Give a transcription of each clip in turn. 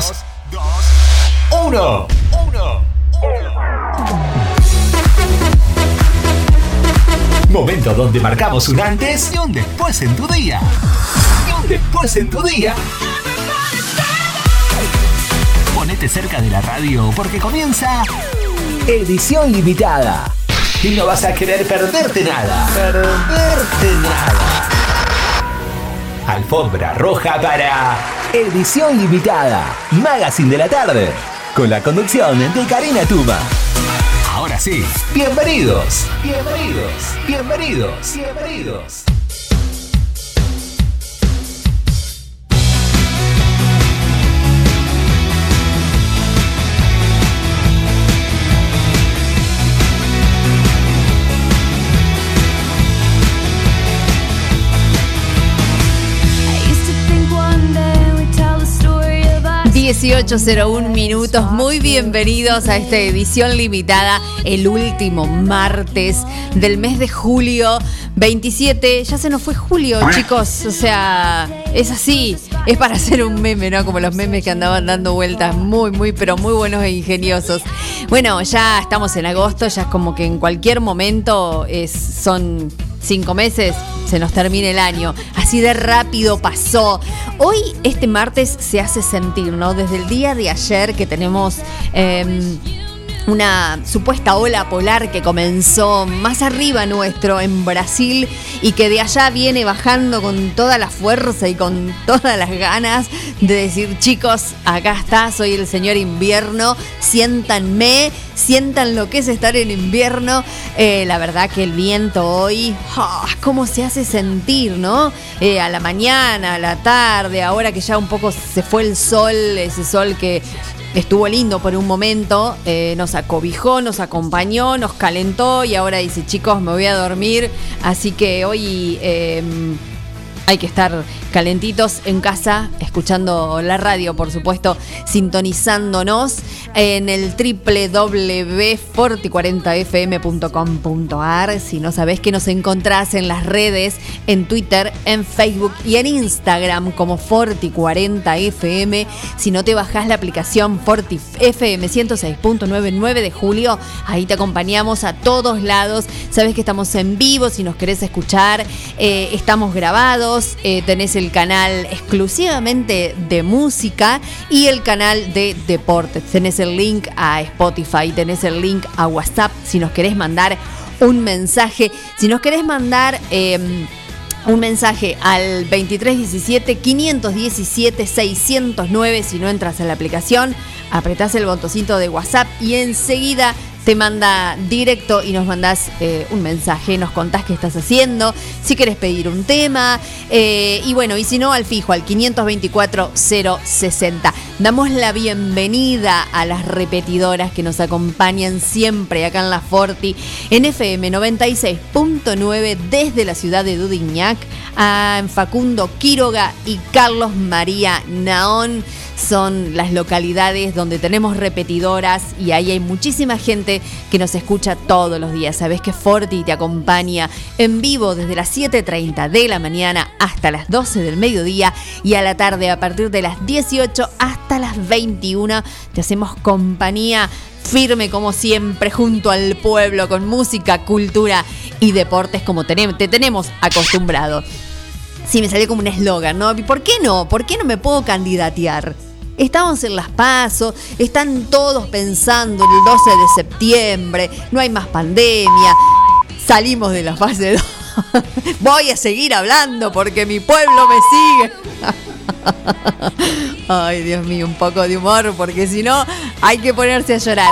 2, 1. 1. Momento donde marcamos un antes y un después en tu día. Y un después en tu día. Ponete cerca de la radio porque comienza edición limitada. Y no vas a querer perderte nada. Perderte nada. Alfombra roja para edición limitada. Magazine de la tarde. Con la conducción de Karina Tuma. Ahora sí, bienvenidos, bienvenidos, bienvenidos, bienvenidos. 18.01 minutos, muy bienvenidos a esta edición limitada, el último martes del mes de julio 27. Ya se nos fue julio, chicos, o sea, es así, es para hacer un meme, ¿no? Como los memes que andaban dando vueltas, muy, muy, pero muy buenos e ingeniosos. Bueno, ya estamos en agosto, ya es como que en cualquier momento es, son cinco meses, se nos termina el año. Así de rápido pasó. Hoy, este martes, se hace sentir, ¿no? Desde el día de ayer que tenemos... Em, una supuesta ola polar que comenzó más arriba nuestro en Brasil y que de allá viene bajando con toda la fuerza y con todas las ganas de decir chicos, acá está, soy el señor invierno, siéntanme, sientan lo que es estar en invierno. Eh, la verdad que el viento hoy, ah, ¿cómo se hace sentir, no? Eh, a la mañana, a la tarde, ahora que ya un poco se fue el sol, ese sol que estuvo lindo por un momento, eh, nos acobijó, nos acompañó, nos calentó y ahora dice, chicos, me voy a dormir. Así que hoy em, hay que estar calentitos en casa, escuchando la radio, por supuesto, sintonizándonos en el www.forti40fm.com.ar. Si no sabés que nos encontrás en las redes, en Twitter, en Facebook y en Instagram como Forti40fm. Si no te bajás la aplicación Forti FM 106.99 de julio, ahí te acompañamos a todos lados. Sabes que estamos en vivo, si nos querés escuchar, eh, estamos grabados, eh, tenés el canal exclusivamente de música y el canal de deportes. Tenés el link a Spotify, tenés el link a WhatsApp si nos querés mandar un mensaje. Si nos querés mandar... Em, un mensaje al 2317 517 609 si no entras en la aplicación, apretás el botoncito de WhatsApp y enseguida te manda directo y nos mandás eh, un mensaje, nos contás qué estás haciendo, si quieres pedir un tema, eh, y bueno, y si no, al fijo, al 524 060. Damos la bienvenida a las repetidoras que nos acompañan siempre acá en la Forti, en FM 96.9 desde la ciudad de Dudignac, a Facundo Quiroga y Carlos María Naón son las localidades donde tenemos repetidoras y ahí hay muchísima gente que nos escucha todos los días. Sabes que Forti te acompaña en vivo desde las 7.30 de la mañana hasta las 12 del mediodía y a la tarde a partir de las 18 hasta las 21 te hacemos compañía firme como siempre junto al pueblo con música, cultura y deportes como te tenemos acostumbrado. Sí, me salió como un eslogan, ¿no? ¿Por qué no? ¿Por qué no me puedo candidatear? Estamos en las pasos, están todos pensando en el 12 de septiembre, no hay más pandemia, salimos de la fase 2. Voy a seguir hablando porque mi pueblo me sigue. Ay, Dios mío, un poco de humor porque si no hay que ponerse a llorar.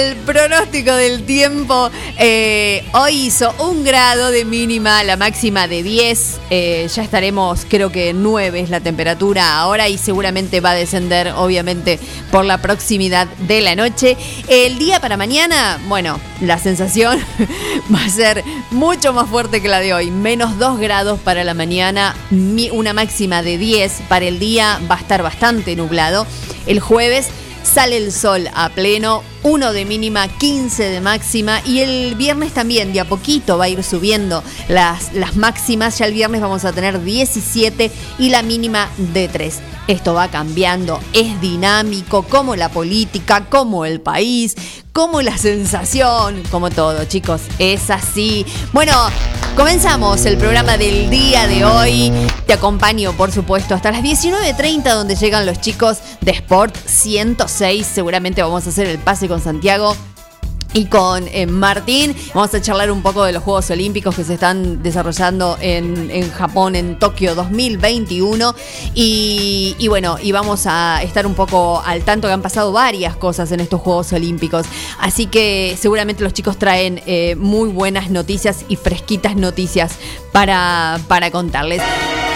El pronóstico del tiempo eh, hoy hizo un grado de mínima, la máxima de 10. Eh, ya estaremos, creo que 9 es la temperatura ahora y seguramente va a descender, obviamente, por la proximidad de la noche. El día para mañana, bueno, la sensación va a ser mucho más fuerte que la de hoy. Menos 2 grados para la mañana, una máxima de 10 para el día, va a estar bastante nublado. El jueves sale el sol a pleno, 1 de mínima, 15 de máxima y el viernes también de a poquito va a ir subiendo las, las máximas. Ya el viernes vamos a tener 17 y la mínima de 3. Esto va cambiando, es dinámico, como la política, como el país, como la sensación, como todo, chicos, es así. Bueno, comenzamos el programa del día de hoy. Te acompaño, por supuesto, hasta las 19.30, donde llegan los chicos de Sport 106. Seguramente vamos a hacer el pase con Santiago y con eh, Martín. Vamos a charlar un poco de los Juegos Olímpicos que se están desarrollando en, Japón en Tokio 2021. Y, bueno, y vamos a estar un poco al tanto que han pasado varias cosas en estos Juegos Olímpicos. Así que seguramente los chicos traen eh, muy buenas noticias y fresquitas noticias para, para contarles.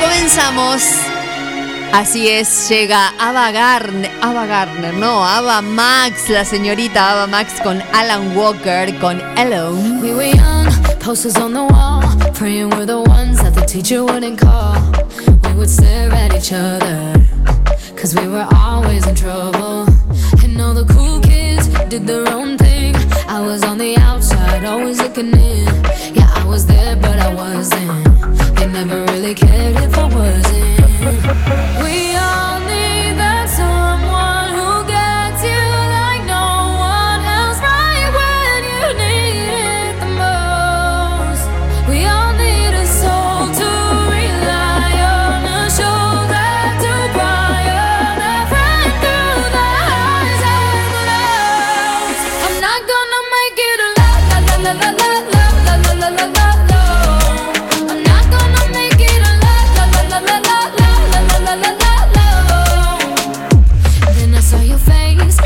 Comenzamos. Así es, llega Ava Garner, Ava Garner, no, Ava Max, la señorita Ava Max con Alan Walker, con Alone. We were young, posters on the wall, praying we're the ones that the teacher wouldn't call. We would stare at each other, cause we were always in trouble. And all the cool kids did their own thing. I was on the outside, always looking in. Yeah, I was there, but I wasn't. They never really cared if I wasn't. We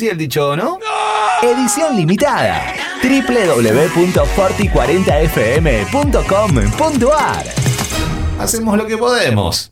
Así el dicho, ¿no? Edición limitada. www.forti40fm.com.ar Hacemos lo que podemos.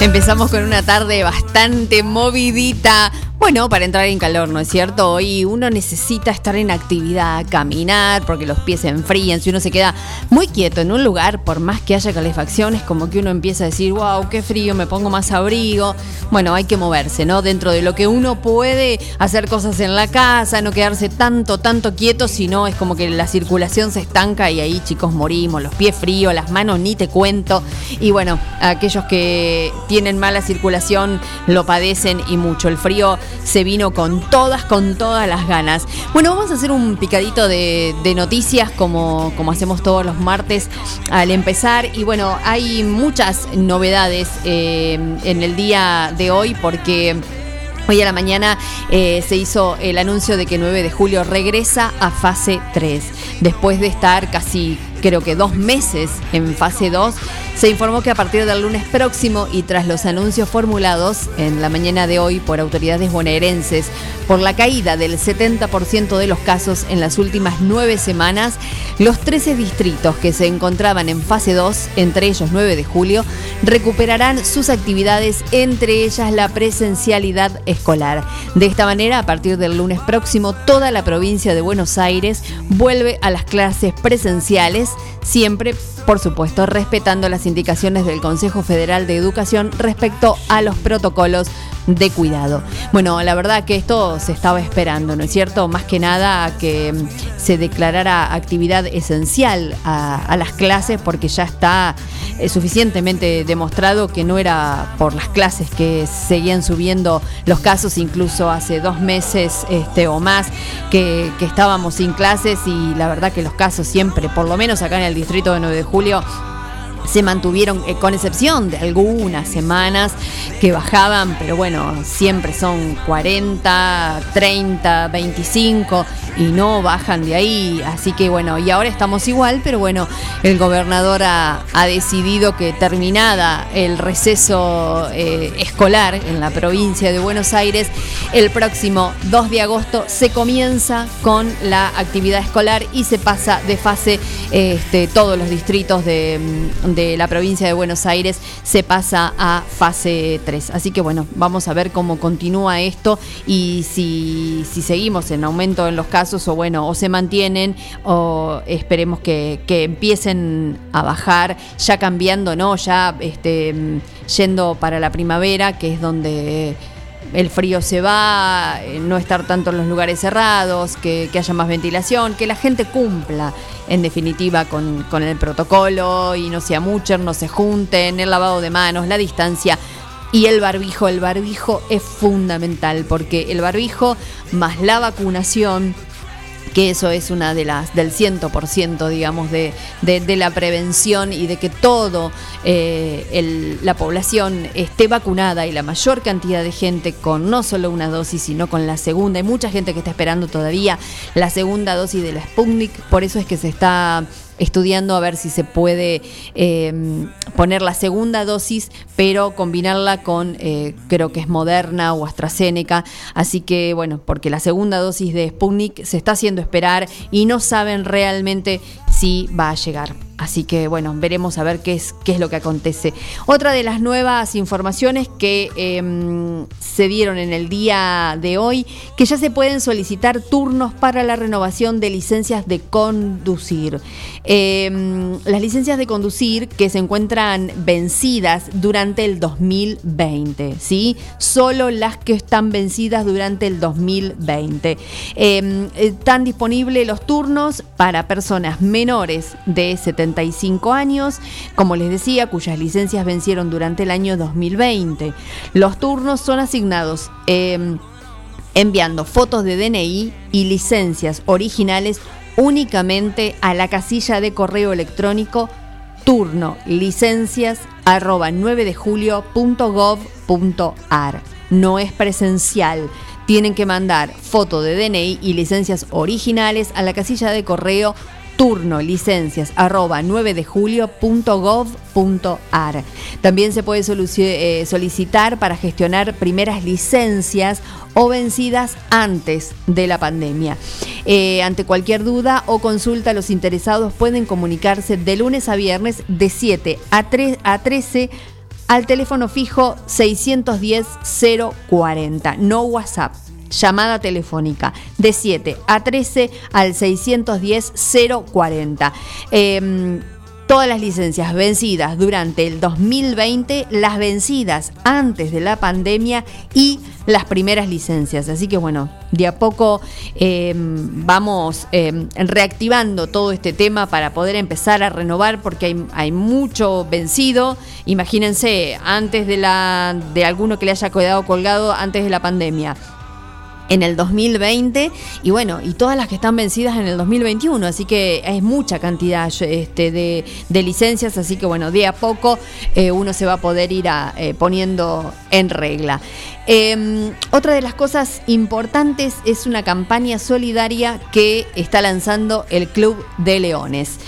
Empezamos con una tarde bastante movidita. Bueno, para entrar en calor, ¿no es cierto? Hoy uno necesita estar en actividad, caminar, porque los pies se enfrían. Si uno se queda muy quieto en un lugar, por más que haya calefacción, es como que uno empieza a decir, wow, qué frío, me pongo más abrigo. Bueno, hay que moverse, ¿no? Dentro de lo que uno puede hacer cosas en la casa, no quedarse tanto, tanto quieto, sino es como que la circulación se estanca y ahí, chicos, morimos. Los pies fríos, las manos ni te cuento. Y bueno, aquellos que tienen mala circulación lo padecen y mucho. El frío se vino con todas, con todas las ganas. Bueno, vamos a hacer un picadito de, noticias como, como hacemos todos los martes al empezar. Y bueno, hay muchas novedades eh, en el día de hoy porque... Hoy a la mañana eh, se hizo el anuncio de que 9 de julio regresa a fase 3. Después de estar casi, creo que dos meses en fase 2, se informó que a partir del lunes próximo y tras los anuncios formulados en la mañana de hoy por autoridades bonaerenses por la caída del 70% de los casos en las últimas nueve semanas, los 13 distritos que se encontraban en fase 2, entre ellos 9 de julio, recuperarán sus actividades, entre ellas la presencialidad escolar. De esta manera, a partir del lunes próximo, toda la provincia de Buenos Aires vuelve a las clases presenciales, siempre, por supuesto, respetando las indicaciones del Consejo Federal de Educación respecto a los protocolos de cuidado. Bueno, la verdad que esto se estaba esperando, ¿no es cierto? Más que nada que mm, se declarara actividad esencial a, las clases porque ya está eh, suficientemente demostrado que no era por las clases que seguían subiendo los casos, incluso hace dos meses este, o más que, que estábamos sin clases y la verdad que los casos siempre, por lo menos acá en el distrito de 9 de julio, Julio se mantuvieron, eh, con excepción de algunas semanas que bajaban, pero bueno, siempre son 40, 30, 25 y no bajan de ahí. Así que bueno, y ahora estamos igual, pero bueno, el gobernador ha, decidido que terminada el receso eh, escolar en la provincia de Buenos Aires, el próximo 2 de agosto se comienza con la actividad escolar y se pasa de fase este, todos los distritos de, de la provincia de Buenos Aires se pasa a fase 3. Así que bueno, vamos a ver cómo continúa esto y si, si seguimos en aumento en los casos o bueno, o se mantienen o esperemos que, que empiecen a bajar, ya cambiando, ¿no? Ya este, yendo para la primavera, que es donde el frío se va, eh, no estar tanto en los lugares cerrados, que, haya más ventilación, que la gente cumpla en definitiva con, con el protocolo y no sea mucho, no se junten, el lavado de manos, la distancia. Y el barbijo, el barbijo es fundamental porque el barbijo más la vacunación, que eso es una de las del 100% digamos de, de, la prevención y de que todo eh, la población esté vacunada y la mayor cantidad de gente con no solo una dosis sino con la segunda. Hay mucha gente que está esperando todavía la segunda dosis de la Sputnik. Por eso es que se está estudiando a ver si se puede eh, poner la segunda dosis, pero combinarla con, eh, creo que es Moderna o AstraZeneca. Así que, bueno, porque la segunda dosis de Sputnik se está haciendo esperar y no saben realmente si va a llegar. Así que bueno, veremos a ver qué es, qué es lo que acontece. Otra de las nuevas informaciones que eh, se dieron en el día de hoy, que ya se pueden solicitar turnos para la renovación de licencias de conducir. Eh, las licencias de conducir que se encuentran vencidas durante el 2020, ¿sí? Solo las que están vencidas durante el 2020. Eh, están disponibles los turnos para personas menores de 75 años, como les decía, cuyas licencias vencieron durante el año 2020. Los turnos son asignados eh, enviando fotos de DNI y licencias originales únicamente a la casilla de correo electrónico turno licencias arroba 9 de julio.gov.ar. No es presencial. Tienen que mandar foto de DNI y licencias originales a la casilla de correo turno licencias arroba 9 de julio.gov.ar. También se puede eh, solicitar para gestionar primeras licencias o vencidas antes de la pandemia. Eh, ante cualquier duda o consulta, los interesados pueden comunicarse de lunes a viernes de 7 a, 3, a 13 al teléfono fijo 610 040, no WhatsApp. Llamada telefónica de 7 a 13 al 610 040. Eh, todas las licencias vencidas durante el 2020, las vencidas antes de la pandemia y las primeras licencias. Así que bueno, de a poco eh, vamos eh, reactivando todo este tema para poder empezar a renovar porque hay, hay mucho vencido. Imagínense, antes de, la, de alguno que le haya quedado colgado antes de la pandemia en el 2020 y bueno, y todas las que están vencidas en el 2021, así que es mucha cantidad este, de, de licencias, así que bueno, de a poco eh, uno se va a poder ir eh, poniendo en regla. Eh, otra de las cosas importantes es una campaña solidaria que está lanzando el Club de Leones.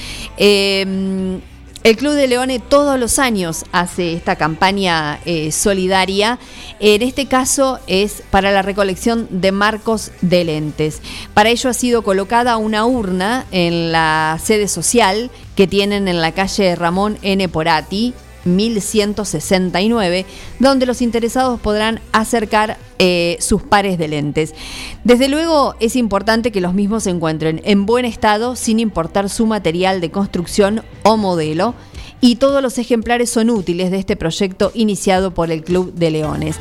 El Club de Leones todos los años hace esta campaña eh, solidaria. En este caso es para la recolección de marcos de lentes. Para ello ha sido colocada una urna en la sede social que tienen en la calle Ramón N. Porati, 1169, donde los interesados podrán acercar eh, sus pares de lentes. Desde luego es importante que los mismos se encuentren en buen estado sin importar su material de construcción o modelo y todos los ejemplares son útiles de este proyecto iniciado por el Club de Leones.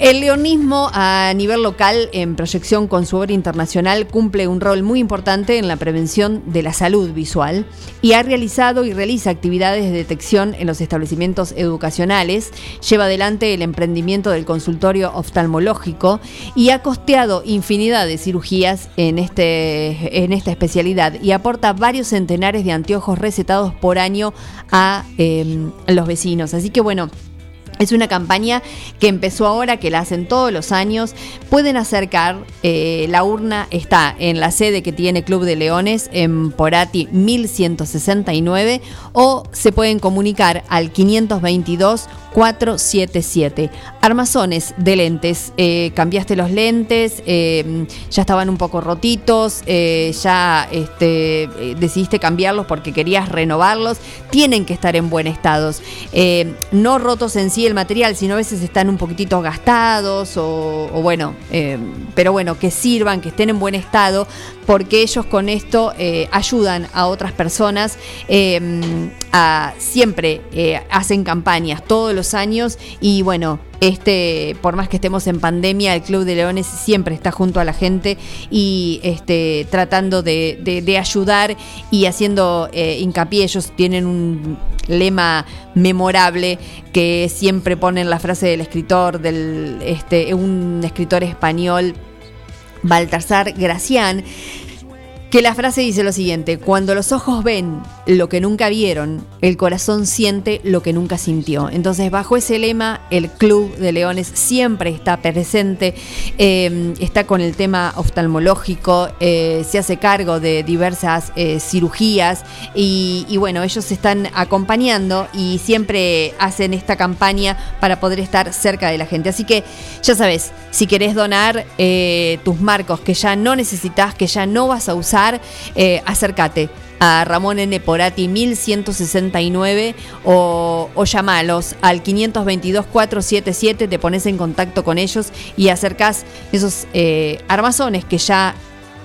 El leonismo a nivel local, en proyección con su obra internacional, cumple un rol muy importante en la prevención de la salud visual y ha realizado y realiza actividades de detección en los establecimientos educacionales, lleva adelante el emprendimiento del consultorio oftalmológico y ha costeado infinidad de cirugías en, este, en esta especialidad y aporta varios centenares de anteojos recetados por año a eh, los vecinos. Así que bueno, es una campaña que empezó ahora, que la hacen todos los años. Pueden acercar, eh, la urna está en la sede que tiene Club de Leones, en Porati 1169, o se pueden comunicar al 522 477. Armazones de lentes. Eh, cambiaste los lentes, eh, ya estaban un poco rotitos, eh, ya este, decidiste cambiarlos porque querías renovarlos. Tienen que estar en buen estado. No rotos en sí el material, sino a veces están un poquitito gastados o, o bueno, pero bueno, que sirvan, que estén en buen estado porque ellos con esto eh, ayudan a otras personas, a, siempre eh, hacen campañas todos los años y bueno, este, por más que estemos en pandemia, el Club de Leones siempre está junto a la gente y este, tratando de ayudar y haciendo eh, hincapié. Ellos tienen un lema memorable que siempre ponen la frase del escritor, del este, un escritor español, Baltasar Gracián, que la frase dice lo siguiente, cuando los ojos ven lo que nunca vieron, el corazón siente lo que nunca sintió. Entonces, bajo ese lema, el Club de Leones siempre está presente, eh, está con el tema oftalmológico, eh, se hace cargo de diversas eh, cirugías y, y bueno, ellos están acompañando y siempre hacen esta campaña para poder estar cerca de la gente. Así que ya sabes, si querés donar eh, tus marcos que ya no necesitas, que ya no vas a usar, eh, acércate a Ramón N. Porati 1169 o, o llamalos al 522-477, te pones en contacto con ellos y acercás esos eh, armazones que ya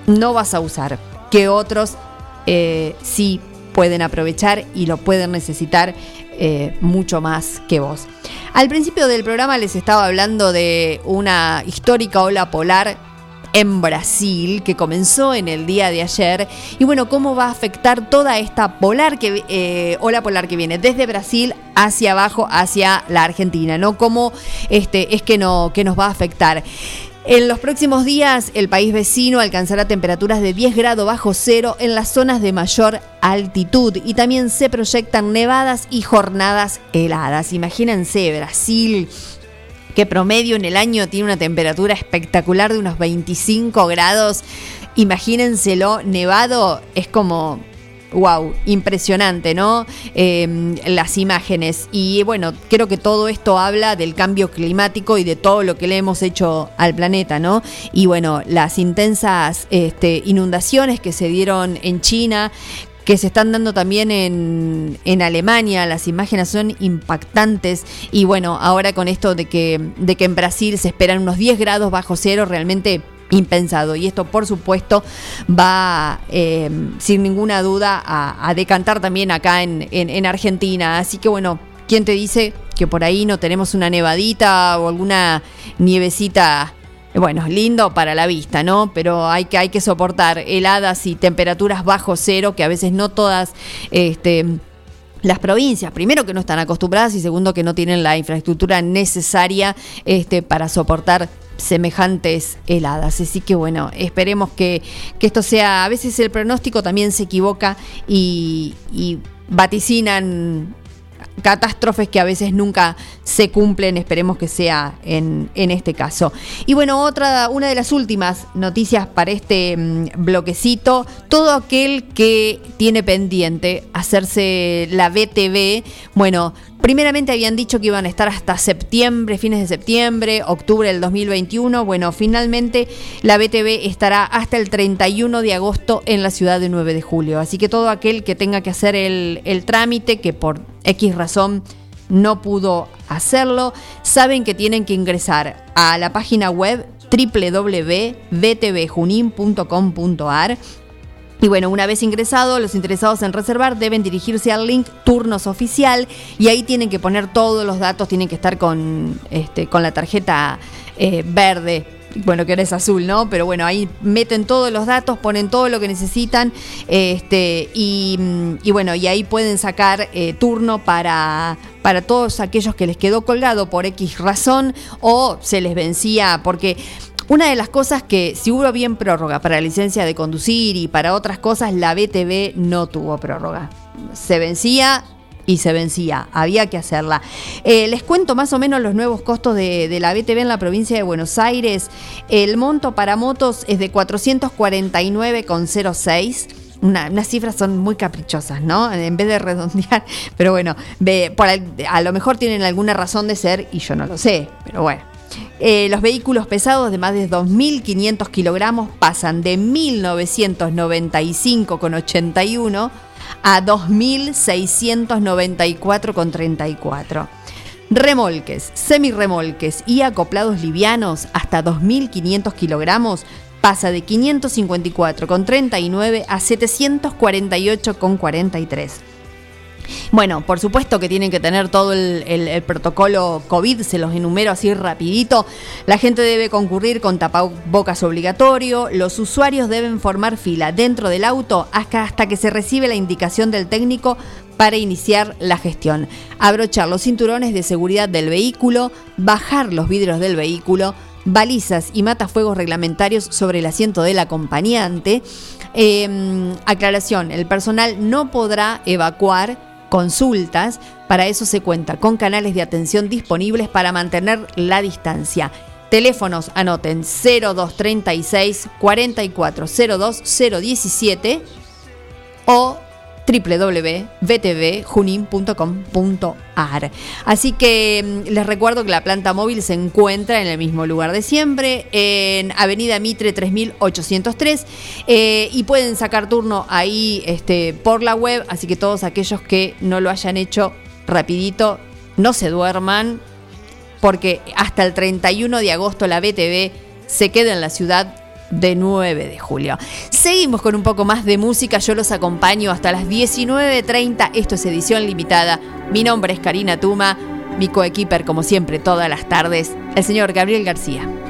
no vas a usar, que otros eh, sí pueden aprovechar y lo pueden necesitar eh, mucho más que vos. Al principio del programa les estaba hablando de una histórica ola polar en Brasil que comenzó en el día de ayer. Y bueno cómo va a afectar toda esta polar que eh, ola polar que viene desde Brasil hacia abajo hacia la Argentina no cómo este es que no que nos va a afectar en los próximos días, el país vecino alcanzará temperaturas de 10 grados bajo cero en las zonas de mayor altitud. Y también se proyectan nevadas y jornadas heladas. Imagínense, Brasil, que promedio en el año tiene una temperatura espectacular de unos 25 grados. Imagínenselo, nevado es como wow, impresionante, ¿no? Eh, las imágenes. Y bueno, creo que todo esto habla del cambio climático y de todo lo que le hemos hecho al planeta, ¿no? Y bueno, las intensas este, inundaciones que se dieron en China que se están dando también en, en Alemania, las imágenes son impactantes y bueno, ahora con esto de que, de que en Brasil se esperan unos 10 grados bajo cero, realmente impensado. Y esto, por supuesto, va eh, sin ninguna duda a, decantar también acá en, en, en Argentina. Así que bueno, ¿quién te dice que por ahí no tenemos una nevadita o alguna nievecita? Bueno, lindo para la vista, ¿no? Pero hay que, hay que soportar heladas y temperaturas bajo cero, que a veces no todas este, las provincias, primero que no están acostumbradas y segundo que no tienen la infraestructura necesaria este, para soportar semejantes heladas. Así que bueno, esperemos que, que esto sea, a veces el pronóstico también se equivoca y, y vaticinan catástrofes que a veces nunca se cumplen, esperemos que sea en, en, este caso. Y bueno, otra, una de las últimas noticias para este mmm, bloquecito, todo aquel que tiene pendiente hacerse la BTV, bueno, Primeramente habían dicho que iban a estar hasta septiembre, fines de septiembre, octubre del 2021. Bueno, finalmente la BTV estará hasta el 31 de agosto en la ciudad de 9 de julio. Así que todo aquel que tenga que hacer el, el trámite, que por X razón no pudo hacerlo, saben que tienen que ingresar a la página web www.btvjunin.com.ar y bueno, una vez ingresado, los interesados en reservar deben dirigirse al link turnos oficial y ahí tienen que poner todos los datos, tienen que estar con, este, con la tarjeta eh, verde. Bueno, que ahora es azul, ¿no? Pero bueno, ahí meten todos los datos, ponen todo lo que necesitan este, y, bueno, y ahí pueden sacar eh, turno para, para todos aquellos que les quedó colgado por X razón o se les vencía, porque una de las cosas que, si hubo bien prórroga para licencia de conducir y para otras cosas, la BTV no tuvo prórroga. Se vencía y se vencía, había que hacerla. Eh, les cuento más o menos los nuevos costos de, la BTV en la provincia de Buenos Aires. El monto para motos es de 449,06. Una, unas cifras son muy caprichosas, ¿no? En vez de redondear, pero bueno, ve, por, a lo mejor tienen alguna razón de ser y yo no lo sé, pero bueno. Eh, los vehículos pesados de más de 2.500 kilogramos pasan de 1.995,81 a 2.694,34. Remolques, semirremolques y acoplados livianos hasta 2.500 kilogramos pasa de 554,39 a 748,43. Bueno, por supuesto que tienen que tener todo el, protocolo COVID, se los enumero así rapidito. La gente debe concurrir con tapabocas obligatorio, los usuarios deben formar fila dentro del auto hasta, hasta que se recibe la indicación del técnico para iniciar la gestión. Abrochar los cinturones de seguridad del vehículo, bajar los vidrios del vehículo, balizas y matafuegos reglamentarios sobre el asiento del acompañante. Eh, aclaración, el personal no podrá evacuar consultas, para eso se cuenta con canales de atención disponibles para mantener la distancia. Teléfonos anoten 0236 4402 017 o www.btvjunin.com.ar. Así que mm, les recuerdo que la planta móvil se encuentra en el mismo lugar de siempre, en Avenida Mitre 3803, eh, y pueden sacar turno ahí este, por la web, así que todos aquellos que no lo hayan hecho rapidito, no se duerman, porque hasta el 31 de agosto la BTV se queda en la ciudad de 9 de julio. Seguimos con un poco más de música, yo los acompaño hasta las 19.30, esto es edición limitada, mi nombre es Karina Tuma, mi coequiper como siempre todas las tardes, el señor Gabriel García.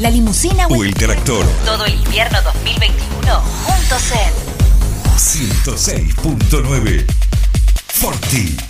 La limusina o el tractor. Todo el invierno 2021 juntos en 106.9 Forti.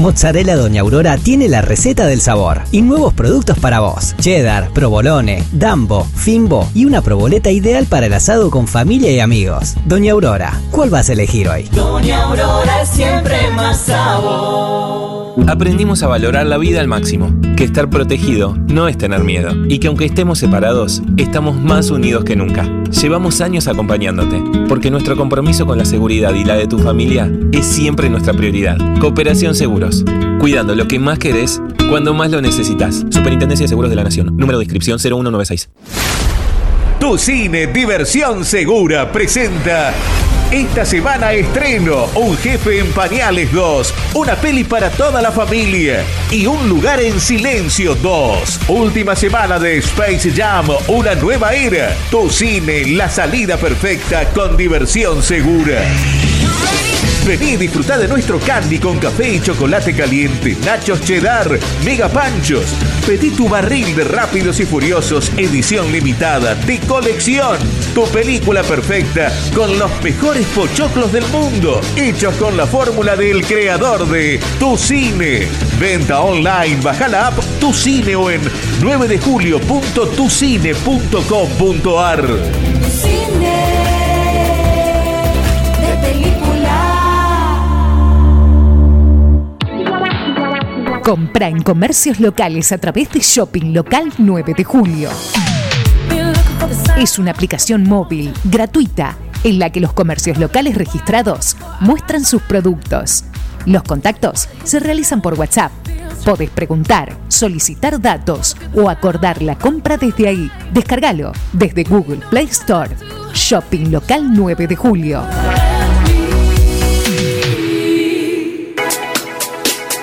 Mozzarella Doña Aurora tiene la receta del sabor y nuevos productos para vos. Cheddar, provolone, dambo, fimbo y una proboleta ideal para el asado con familia y amigos. Doña Aurora, ¿cuál vas a elegir hoy? Doña Aurora es siempre más sabor. Aprendimos a valorar la vida al máximo, que estar protegido no es tener miedo y que aunque estemos separados, estamos más unidos que nunca. Llevamos años acompañándote, porque nuestro compromiso con la seguridad y la de tu familia es siempre nuestra prioridad. Cooperación Seguros, cuidando lo que más querés cuando más lo necesitas. Superintendencia de Seguros de la Nación, número de inscripción 0196. Tu cine Diversión Segura presenta esta semana estreno Un jefe en pañales 2, una peli para toda la familia y Un lugar en silencio 2. Última semana de Space Jam, una nueva era. Tu cine, la salida perfecta con diversión segura. Vení y disfrutá de nuestro candy con café y chocolate caliente, nachos cheddar, mega panchos. Pedí tu barril de Rápidos y Furiosos, edición limitada, de colección. Tu película perfecta con los mejores pochoclos del mundo, hechos con la fórmula del creador de Tu Cine. Venta online, baja la app Tu Cine o en 9 de julio.tucine.com.ar. de Compra en comercios locales a través de Shopping Local 9 de Julio. Es una aplicación móvil gratuita en la que los comercios locales registrados muestran sus productos. Los contactos se realizan por WhatsApp. Podés preguntar, solicitar datos o acordar la compra desde ahí. Descárgalo desde Google Play Store. Shopping Local 9 de Julio.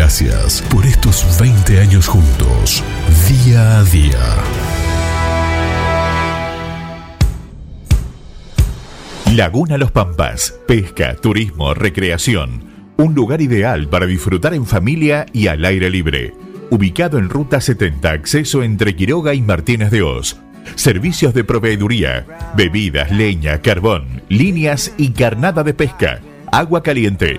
Gracias por estos 20 años juntos, día a día. Laguna Los Pampas, pesca, turismo, recreación. Un lugar ideal para disfrutar en familia y al aire libre. Ubicado en Ruta 70, acceso entre Quiroga y Martínez de Oz. Servicios de proveeduría, bebidas, leña, carbón, líneas y carnada de pesca. Agua caliente,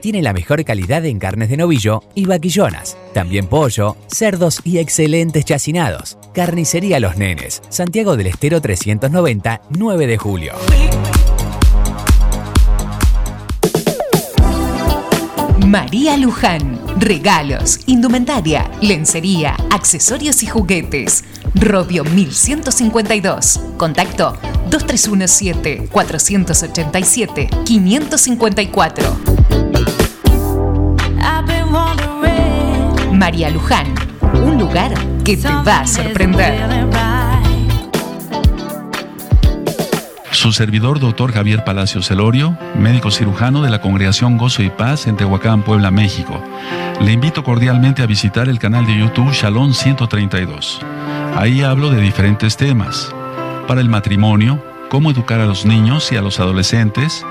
Tiene la mejor calidad en carnes de novillo y vaquillonas, también pollo, cerdos y excelentes chacinados. Carnicería Los Nenes, Santiago del Estero 390, 9 de julio. María Luján. Regalos, indumentaria, lencería, accesorios y juguetes. Robio 1152. Contacto 2317 487 554. María Luján, un lugar que te va a sorprender. Su servidor, doctor Javier Palacio Celorio, médico cirujano de la Congregación Gozo y Paz en Tehuacán, Puebla, México. Le invito cordialmente a visitar el canal de YouTube Shalom 132. Ahí hablo de diferentes temas. Para el matrimonio, cómo educar a los niños y a los adolescentes,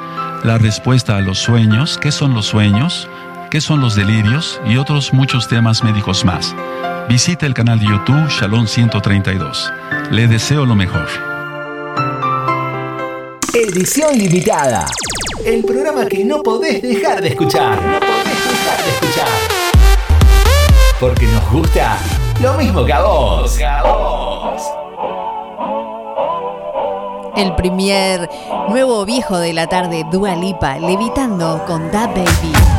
la respuesta a los sueños, qué son los sueños, qué son los delirios y otros muchos temas médicos más. Visita el canal de YouTube Shalom 132. Le deseo lo mejor. Edición limitada. El programa que no podés dejar de escuchar. No podés dejar de escuchar. Porque nos gusta lo mismo que a vos. A vos el primer nuevo viejo de la tarde, Dua Lipa, levitando con Da Baby.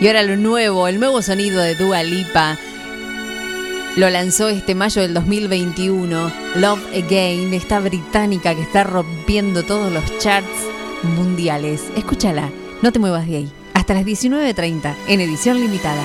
Y ahora lo nuevo, el nuevo sonido de Dua Lipa lo lanzó este mayo del 2021, Love Again, esta británica que está rompiendo todos los charts mundiales. Escúchala, no te muevas de ahí. Hasta las 19.30 en edición limitada.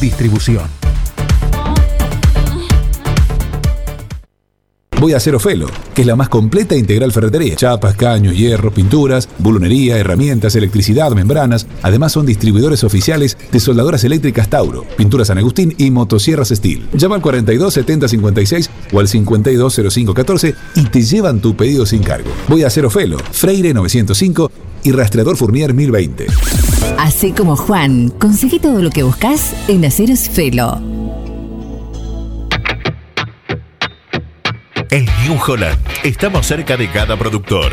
Distribución. Voy a hacer Ofelo, que es la más completa e integral ferretería. Chapas, caños, hierro, pinturas, bulunería, herramientas, electricidad, membranas. Además son distribuidores oficiales de soldadoras eléctricas Tauro, pinturas San Agustín y motosierras Steel. Llama al 42 70 56 o al 52 05 14 y te llevan tu pedido sin cargo. Voy a hacer Ofelo, Freire 905 y Rastreador Fournier 1020. Así como Juan, conseguí todo lo que buscas en Aceros Felo. En New Holland estamos cerca de cada productor.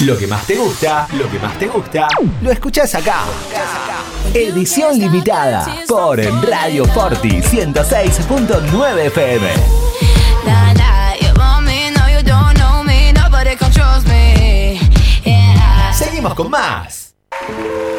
Lo que más te gusta, lo que más te gusta, lo escuchás acá. Edición limitada por Radio Forti 106.9 FM. Nah, nah, you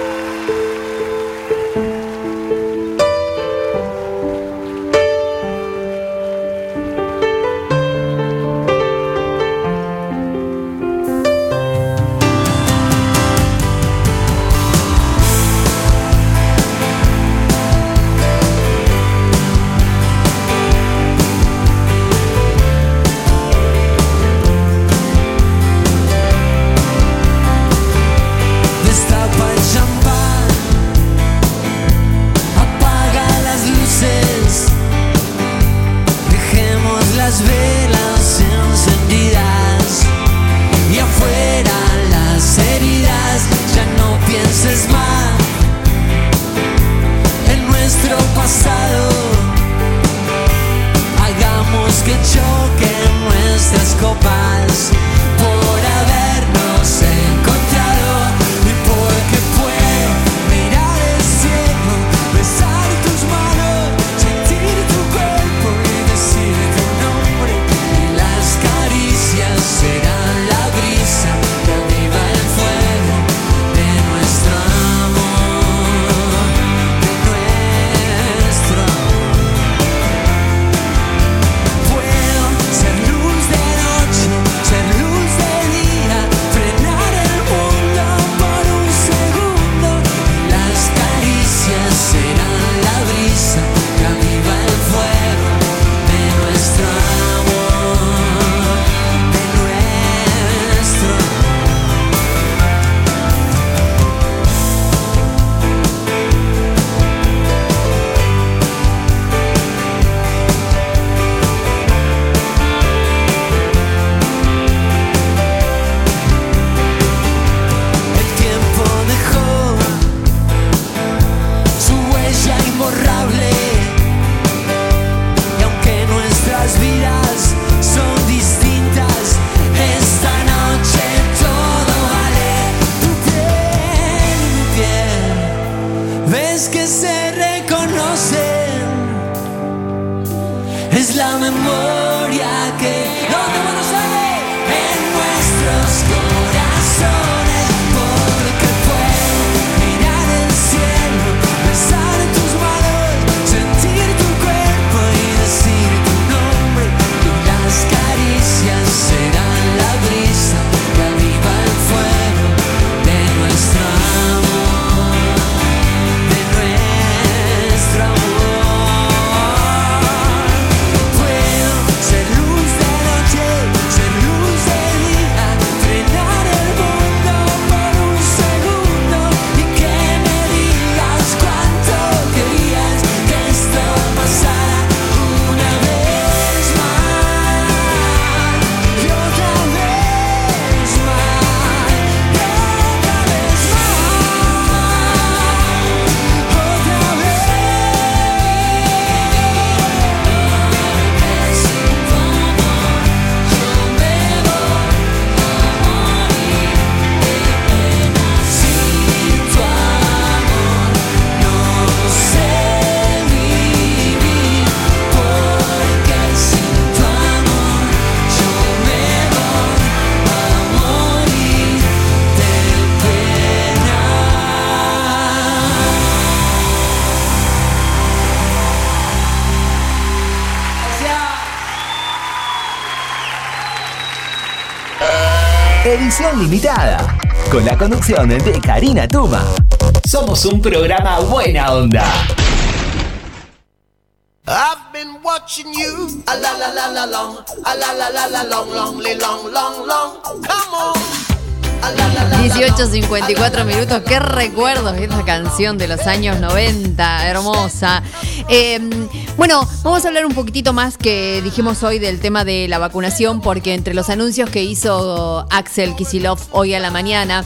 Edición limitada. Con la conducción de Karina Tuma. Somos un programa buena onda. I've been watching you. A la la la la long. A la la la la long, long, li- long, long, long. Come on. 18.54 minutos, qué recuerdos de esta canción de los años 90, hermosa. Eh, bueno, vamos a hablar un poquitito más que dijimos hoy del tema de la vacunación, porque entre los anuncios que hizo Axel Kisilov hoy a la mañana,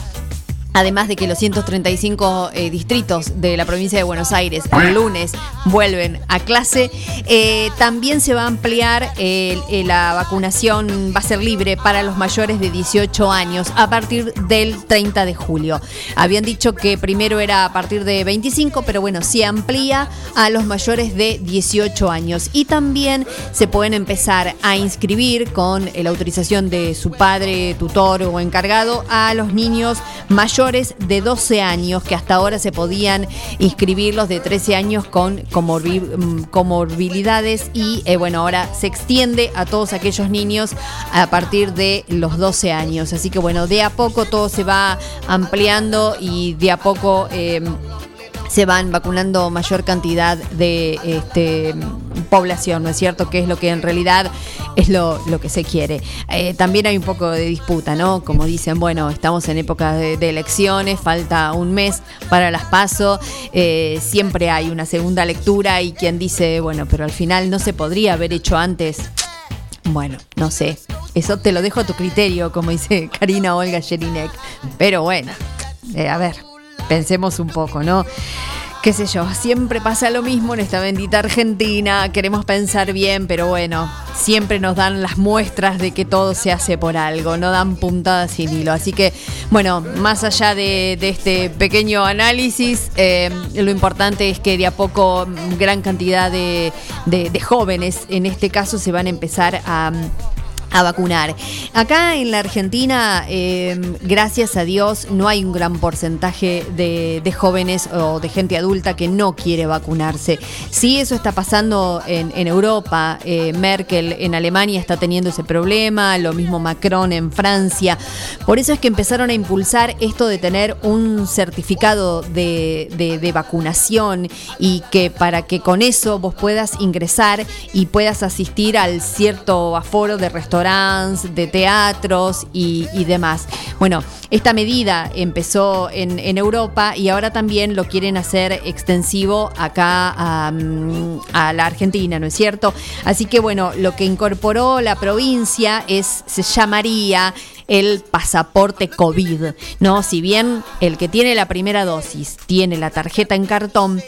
Además de que los 135 eh, distritos de la provincia de Buenos Aires el lunes vuelven a clase, eh, también se va a ampliar eh, la vacunación, va a ser libre para los mayores de 18 años a partir del 30 de julio. Habían dicho que primero era a partir de 25, pero bueno, se amplía a los mayores de 18 años. Y también se pueden empezar a inscribir con la autorización de su padre, tutor o encargado a los niños mayores de 12 años que hasta ahora se podían inscribir los de 13 años con comorbi- mm, comorbilidades y eh, bueno, ahora se extiende a todos aquellos niños a partir de los 12 años. Así que bueno, de a poco todo se va ampliando y de a poco... eh, se van vacunando mayor cantidad de este, población, ¿no es cierto? Que es lo que en realidad es lo, lo que se quiere. Eh, también hay un poco de disputa, ¿no? Como dicen, bueno, estamos en época de, elecciones, falta un mes para las PASO, eh, siempre hay una segunda lectura y quien dice, bueno, pero al final no se podría haber hecho antes. Bueno, no sé. Eso te lo dejo a tu criterio, como dice Karina Olga Jelinek. Pero bueno, eh, a ver, pensemos un poco, ¿no? Qué sé yo, siempre pasa lo mismo en esta bendita Argentina, queremos pensar bien, pero bueno, siempre nos dan las muestras de que todo se hace por algo, no dan puntadas sin hilo. Así que, bueno, más allá de, este pequeño análisis, eh, lo importante es que de a poco gran cantidad de jóvenes, en este caso, se van a empezar a a vacunar. Acá en la Argentina, eh, gracias a Dios, no hay un gran porcentaje de, de jóvenes o de gente adulta que no quiere vacunarse. Sí, eso está pasando en, en Europa. Eh, Merkel en Alemania está teniendo ese problema, lo mismo Macron en Francia. Por eso es que empezaron a impulsar esto de tener un certificado de, de- de vacunación y que para que con eso vos puedas ingresar y puedas asistir al cierto aforo de restaurantes, de teatros y, demás. Bueno, esta medida empezó en, Europa y ahora también lo quieren hacer extensivo acá a, a la Argentina, ¿no es cierto? Así que bueno, lo que incorporó la provincia es, se llamaría el pasaporte COVID, ¿no? Si bien el que tiene la primera dosis tiene la tarjeta en cartón,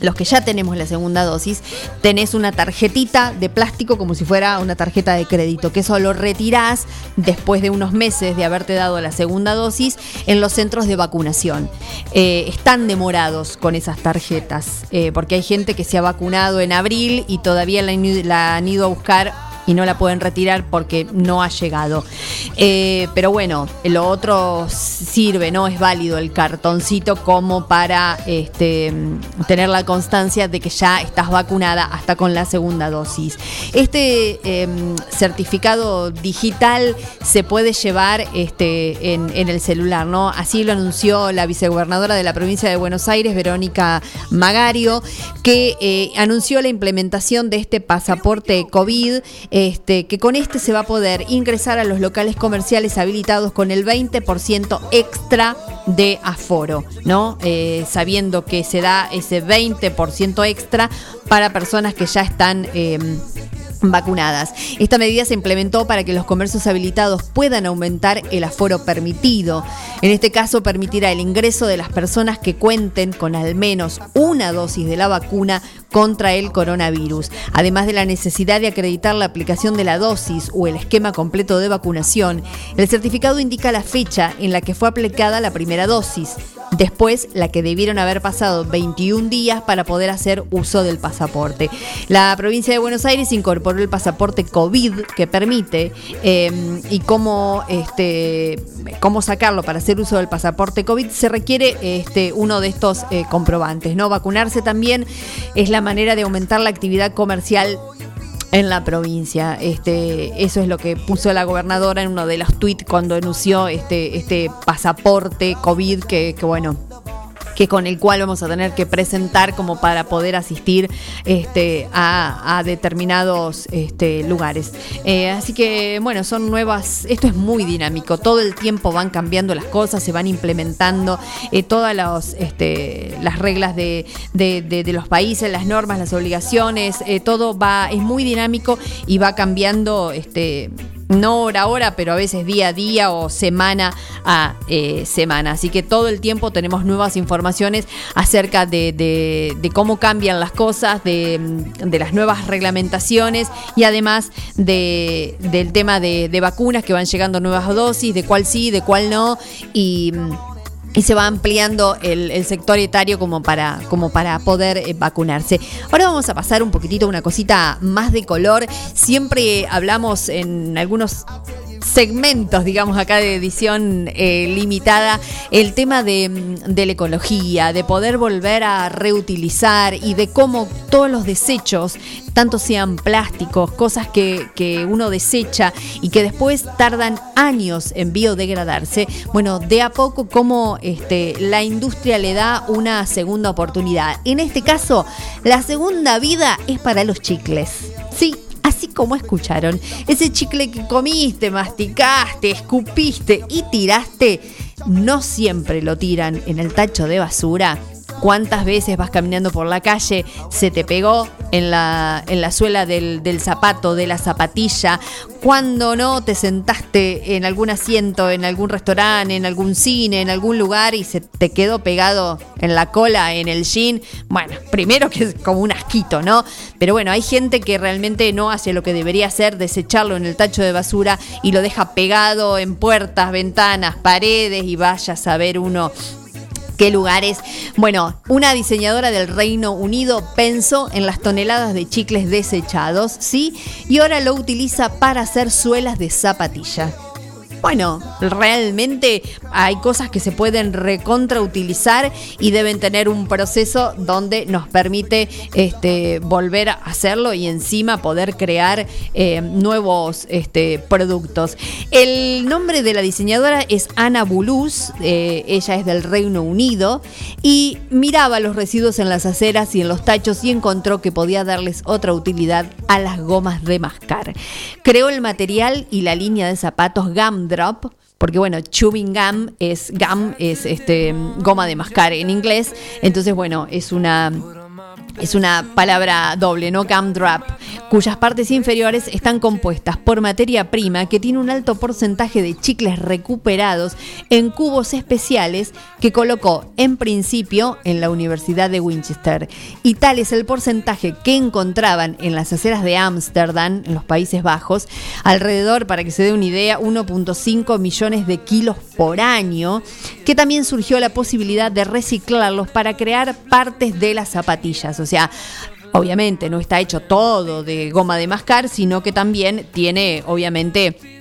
los que ya tenemos la segunda dosis, tenés una tarjetita de plástico como si fuera una tarjeta de crédito, que eso lo retirás después de unos meses de haberte dado la segunda dosis en los centros de vacunación. Eh, están demorados con esas tarjetas, eh, porque hay gente que se ha vacunado en abril y todavía la han ido- la han ido a buscar y no la pueden retirar porque no ha llegado. Eh, pero bueno, lo otro sirve, ¿no? Es válido el cartoncito como para este, tener la constancia de que ya estás vacunada hasta con la segunda dosis. Este eh, certificado digital se puede llevar este, en, en el celular, ¿no? Así lo anunció la vicegobernadora de la provincia de Buenos Aires, Verónica Magario, que eh, anunció la implementación de este pasaporte COVID, este, que con este se va a poder ingresar a los locales comerciales habilitados con el 20% extra de aforo, ¿no? Eh, sabiendo que se da ese 20% extra para personas que ya están... em, vacunadas. Esta medida se implementó para que los comercios habilitados puedan aumentar el aforo permitido. En este caso permitirá el ingreso de las personas que cuenten con al menos una dosis de la vacuna contra el coronavirus, además de la necesidad de acreditar la aplicación de la dosis o el esquema completo de vacunación. El certificado indica la fecha en la que fue aplicada la primera dosis. Después, la que debieron haber pasado 21 días para poder hacer uso del pasaporte. La provincia de Buenos Aires incorporó el pasaporte COVID que permite eh, y cómo, este, cómo sacarlo para hacer uso del pasaporte COVID se requiere este, uno de estos eh, comprobantes. ¿no? Vacunarse también es la manera de aumentar la actividad comercial en la provincia. Este, eso es lo que puso la gobernadora en uno de los tweets cuando anunció este, este pasaporte COVID que, que bueno que con el cual vamos a tener que presentar como para poder asistir este, a, determinados este, lugares. Eh, así que, bueno, son nuevas, esto es muy dinámico, todo el tiempo van cambiando las cosas, se van implementando eh, todas los, este, las reglas de, de- los países, las normas, las obligaciones, eh, todo va, es muy dinámico y va cambiando no hora a hora, pero a veces día a día o semana a eh, semana. Así que todo el tiempo tenemos nuevas informaciones acerca de, de- cómo cambian las cosas, de, de las nuevas reglamentaciones y además de, del tema de, de vacunas que van llegando nuevas dosis, de cuál sí, de cuál no. Y. y se va ampliando el, el sector etario como para, como para poder eh, vacunarse. Ahora vamos a pasar un poquitito una cosita más de color. Siempre hablamos en algunos segmentos, digamos, acá de edición eh, limitada, el tema de, mm, de la ecología, de poder volver a reutilizar y de cómo todos los desechos, tanto sean plásticos, cosas que, que uno desecha y que después tardan años en biodegradarse, bueno, de a poco como este, la industria le da una segunda oportunidad. En este caso, la segunda vida es para los chicles. Sí, Así como escucharon, ese chicle que comiste, masticaste, escupiste y tiraste, no siempre lo tiran en el tacho de basura. ¿Cuántas veces vas caminando por la calle, se te pegó en la, en la suela del, del zapato, de la zapatilla? Cuando no te sentaste en algún asiento, en algún restaurante, en algún cine, en algún lugar y se te quedó pegado en la cola, en el jean? Bueno, primero que es como un asquito, ¿no? Pero bueno, hay gente que realmente no hace lo que debería hacer, desecharlo en el tacho de basura y lo deja pegado en puertas, ventanas, paredes y vaya a saber uno qué lugares. Bueno, una diseñadora del Reino Unido pensó en las toneladas de chicles desechados, ¿sí? Y ahora lo utiliza para hacer suelas de zapatilla. Bueno, realmente hay cosas que se pueden recontrautilizar y deben tener un proceso donde nos permite este, volver a hacerlo y encima poder crear eh, nuevos este, productos. El nombre de la diseñadora es Ana Bulus, eh, ella es del Reino Unido y miraba los residuos en las aceras y en los tachos y encontró que podía darles otra utilidad a las gomas de mascar. Creó el material y la línea de zapatos Gumdrop porque bueno, chewing gum es gum es este goma de mascar en inglés, entonces bueno, es una es una palabra doble, ¿no? Gumdrop. cuyas partes inferiores están compuestas por materia prima que tiene un alto porcentaje de chicles recuperados en cubos especiales que colocó en principio en la Universidad de Winchester. Y tal es el porcentaje que encontraban en las aceras de Ámsterdam, en los Países Bajos, alrededor, para que se dé una idea, 1.5 millones de kilos por año, que también surgió la posibilidad de reciclarlos para crear partes de las zapatillas. O sea, Obviamente no está hecho todo de goma de mascar, sino que también tiene, obviamente,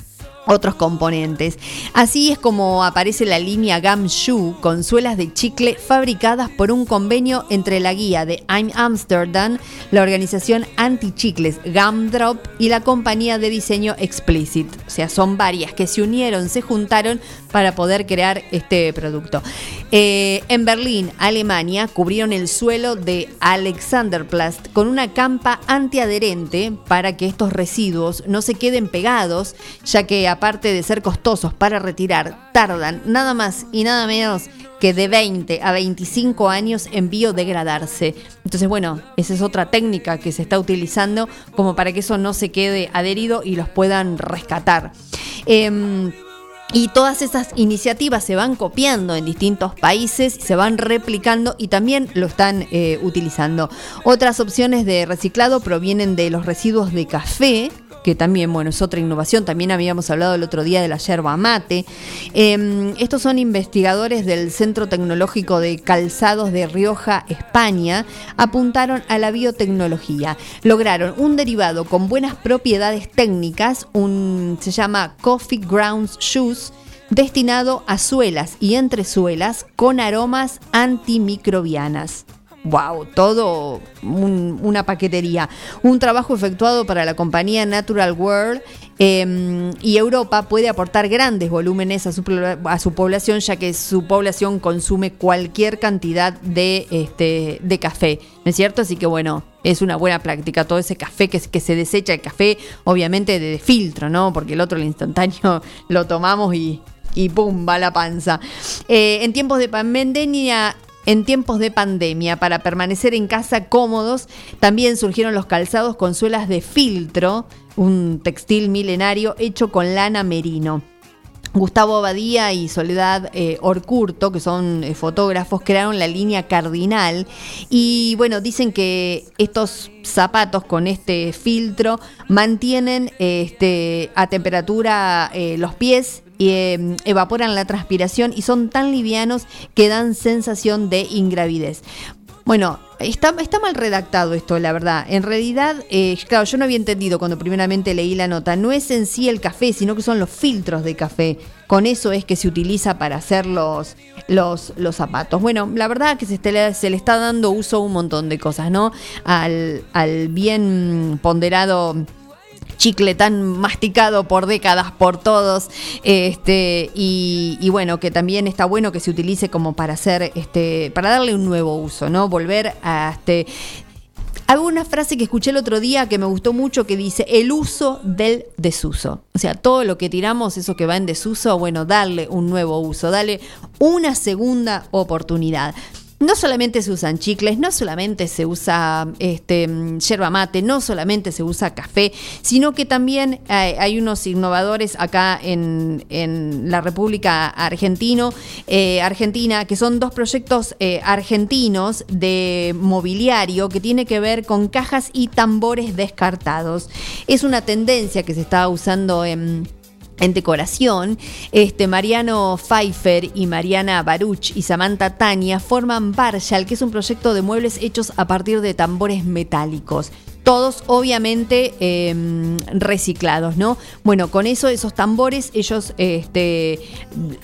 otros componentes. Así es como aparece la línea Gum Shoe con suelas de chicle fabricadas por un convenio entre la guía de I'm Amsterdam, la organización anti-chicles Gumdrop y la compañía de diseño Explicit. O sea, son varias que se unieron, se juntaron para poder crear este producto. Eh, en Berlín, Alemania, cubrieron el suelo de Alexanderplatz con una campa antiadherente para que estos residuos no se queden pegados, ya que aparte de ser costosos para retirar, tardan nada más y nada menos que de 20 a 25 años en biodegradarse. Entonces, bueno, esa es otra técnica que se está utilizando como para que eso no se quede adherido y los puedan rescatar. Em, y todas esas iniciativas se van copiando en distintos países, se van replicando y también lo están eh, utilizando. Otras opciones de reciclado provienen de los residuos de café, que también, bueno, es otra innovación. También habíamos hablado el otro día de la yerba mate. Eh, estos son investigadores del Centro Tecnológico de Calzados de Rioja, España. Apuntaron a la biotecnología. Lograron un derivado con buenas propiedades técnicas, un, se llama Coffee Grounds Shoes destinado a suelas y entresuelas con aromas antimicrobianas. Wow, todo un- una paquetería. Un trabajo efectuado para la compañía Natural World eh, y Europa puede aportar grandes volúmenes a su, población, ya que su población consume cualquier cantidad de, este, de café, ¿no es cierto? Así que bueno, es una buena práctica. Todo ese café que, se desecha, el café obviamente de, de filtro, ¿no? Porque el otro, el instantáneo, lo tomamos y, y ¡pum! va la panza. Eh, en tiempos de pandemia en tiempos de pandemia, para permanecer en casa cómodos, también surgieron los calzados con suelas de filtro, un textil milenario hecho con lana merino. Gustavo Abadía y Soledad eh, Orcurto, que son eh, fotógrafos, crearon la línea Cardinal y bueno, dicen que estos zapatos con este filtro mantienen eh, este, a temperatura los pies eh, evaporan la transpiración y son tan livianos que dan sensación de ingravidez. Bueno, está, mal redactado esto, la verdad. En realidad, eh, claro, yo no había entendido cuando primeramente leí la nota. No es en sí el café, sino que son los filtros de café. Con eso es que se utiliza para hacer los, zapatos. Bueno, la verdad que se, le está dando uso a un montón de cosas, ¿no? Al bien ponderado chicle tan masticado por décadas por todos este y, y bueno que también está bueno que se utilice como para hacer este para darle un nuevo uso no volver a este Hago una frase que escuché el otro día que me gustó mucho que dice el uso del desuso. O sea, todo lo que tiramos, eso que va en desuso, bueno, darle un nuevo uso, darle una segunda oportunidad. No solamente se usan chicles, no solamente se usa este, yerba mate, no solamente se usa café, sino que también hay unos innovadores acá en, la República eh, Argentina, que son dos proyectos eh, argentinos de mobiliario que tiene que ver con cajas y tambores descartados. Es una tendencia que se está usando en en decoración, este Mariano Pfeiffer y Mariana Baruch y Samantha Tania forman Barshal, que es un proyecto de muebles hechos a partir de tambores metálicos. Todos obviamente eh, reciclados, ¿no? Bueno, con eso, esos tambores, ellos este,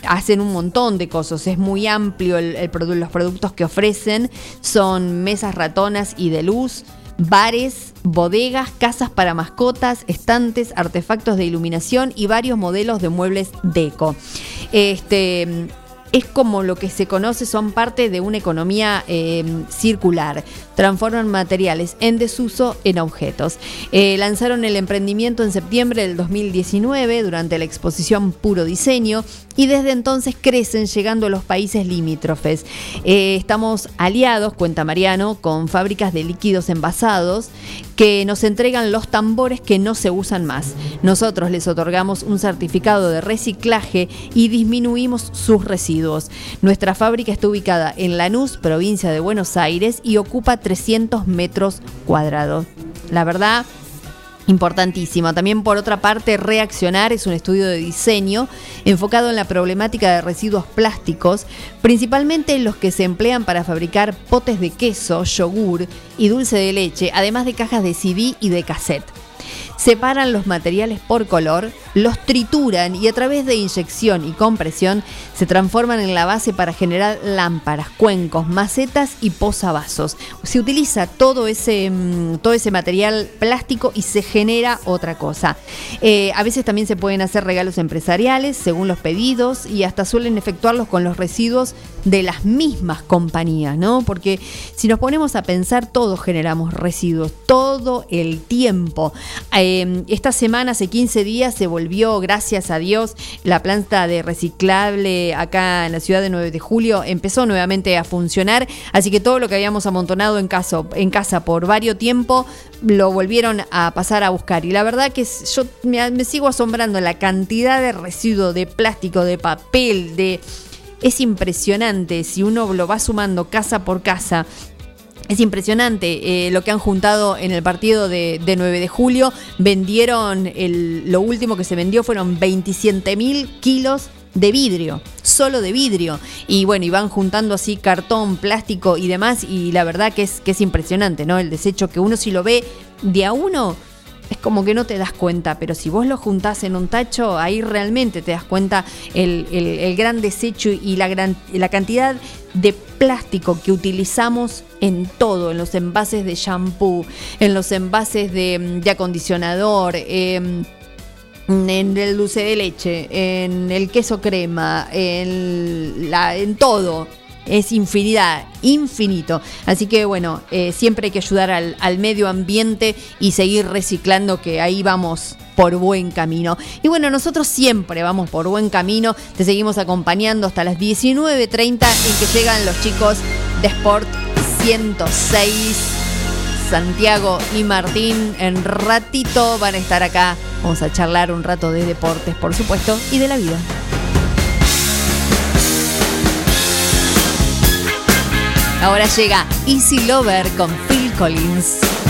hacen un montón de cosas. Es muy amplio el- los productos que ofrecen. Son mesas ratonas y de luz bares, bodegas, casas para mascotas, estantes, artefactos de iluminación y varios modelos de muebles deco. Este, es como lo que se conoce, son parte de una economía eh, circular. Transforman materiales en desuso en objetos. Eh, lanzaron el emprendimiento en septiembre del 2019 durante la exposición Puro Diseño y desde entonces crecen llegando a los países limítrofes. Eh, estamos aliados, cuenta Mariano, con fábricas de líquidos envasados que nos entregan los tambores que no se usan más. Nosotros les otorgamos un certificado de reciclaje y disminuimos sus residuos. Nuestra fábrica está ubicada en Lanús, provincia de Buenos Aires, y ocupa 300 metros cuadrados. La verdad, Importantísimo. También por otra parte, Reaccionar es un estudio de diseño enfocado en la problemática de residuos plásticos, principalmente los que se emplean para fabricar potes de queso, yogur y dulce de leche, además de cajas de CD y de cassette. Separan los materiales por color, los trituran y a través de inyección y compresión se transforman en la base para generar lámparas, cuencos, macetas y posavasos. Se utiliza todo ese, mm, todo ese material plástico y se genera otra cosa. Eh, a veces también se pueden hacer regalos empresariales según los pedidos y hasta suelen efectuarlos con los residuos de las mismas compañías, ¿no? Porque si nos ponemos a pensar, todos generamos residuos todo el tiempo. Eh, esta semana, hace 15 días, se volvió, gracias a Dios, la planta de reciclable acá en la ciudad de 9 de julio empezó nuevamente a funcionar. Así que todo lo que habíamos amontonado en, caso, en casa por varios tiempo lo volvieron a pasar a buscar. Y la verdad que yo me, sigo asombrando la cantidad de residuos de plástico, de papel, de es impresionante si uno lo va sumando casa por casa. Es impresionante eh, lo que han juntado en el partido de, de 9 de julio. Vendieron, el, lo último que se vendió fueron 27 mil kilos de vidrio, solo de vidrio. Y bueno, y van juntando así cartón, plástico y demás. Y la verdad que es, que es impresionante, ¿no? El desecho que uno si lo ve de a uno es como que no te das cuenta, pero si vos lo juntás en un tacho, ahí realmente te das cuenta el, el- gran desecho y la, gran, la cantidad de plástico que utilizamos en todo, en los envases de shampoo, en los envases de, de acondicionador, em, en el dulce de leche, en el queso crema, en, la, en todo. Es infinidad, infinito. Así que bueno, eh, siempre hay que ayudar al, al medio ambiente y seguir reciclando, que ahí vamos por buen camino. Y bueno, nosotros siempre vamos por buen camino. Te seguimos acompañando hasta las 19.30 en que llegan los chicos de Sport 106. Santiago y Martín en ratito van a estar acá. Vamos a charlar un rato de deportes, por supuesto, y de la vida. Ahora llega Easy Lover con Phil Collins.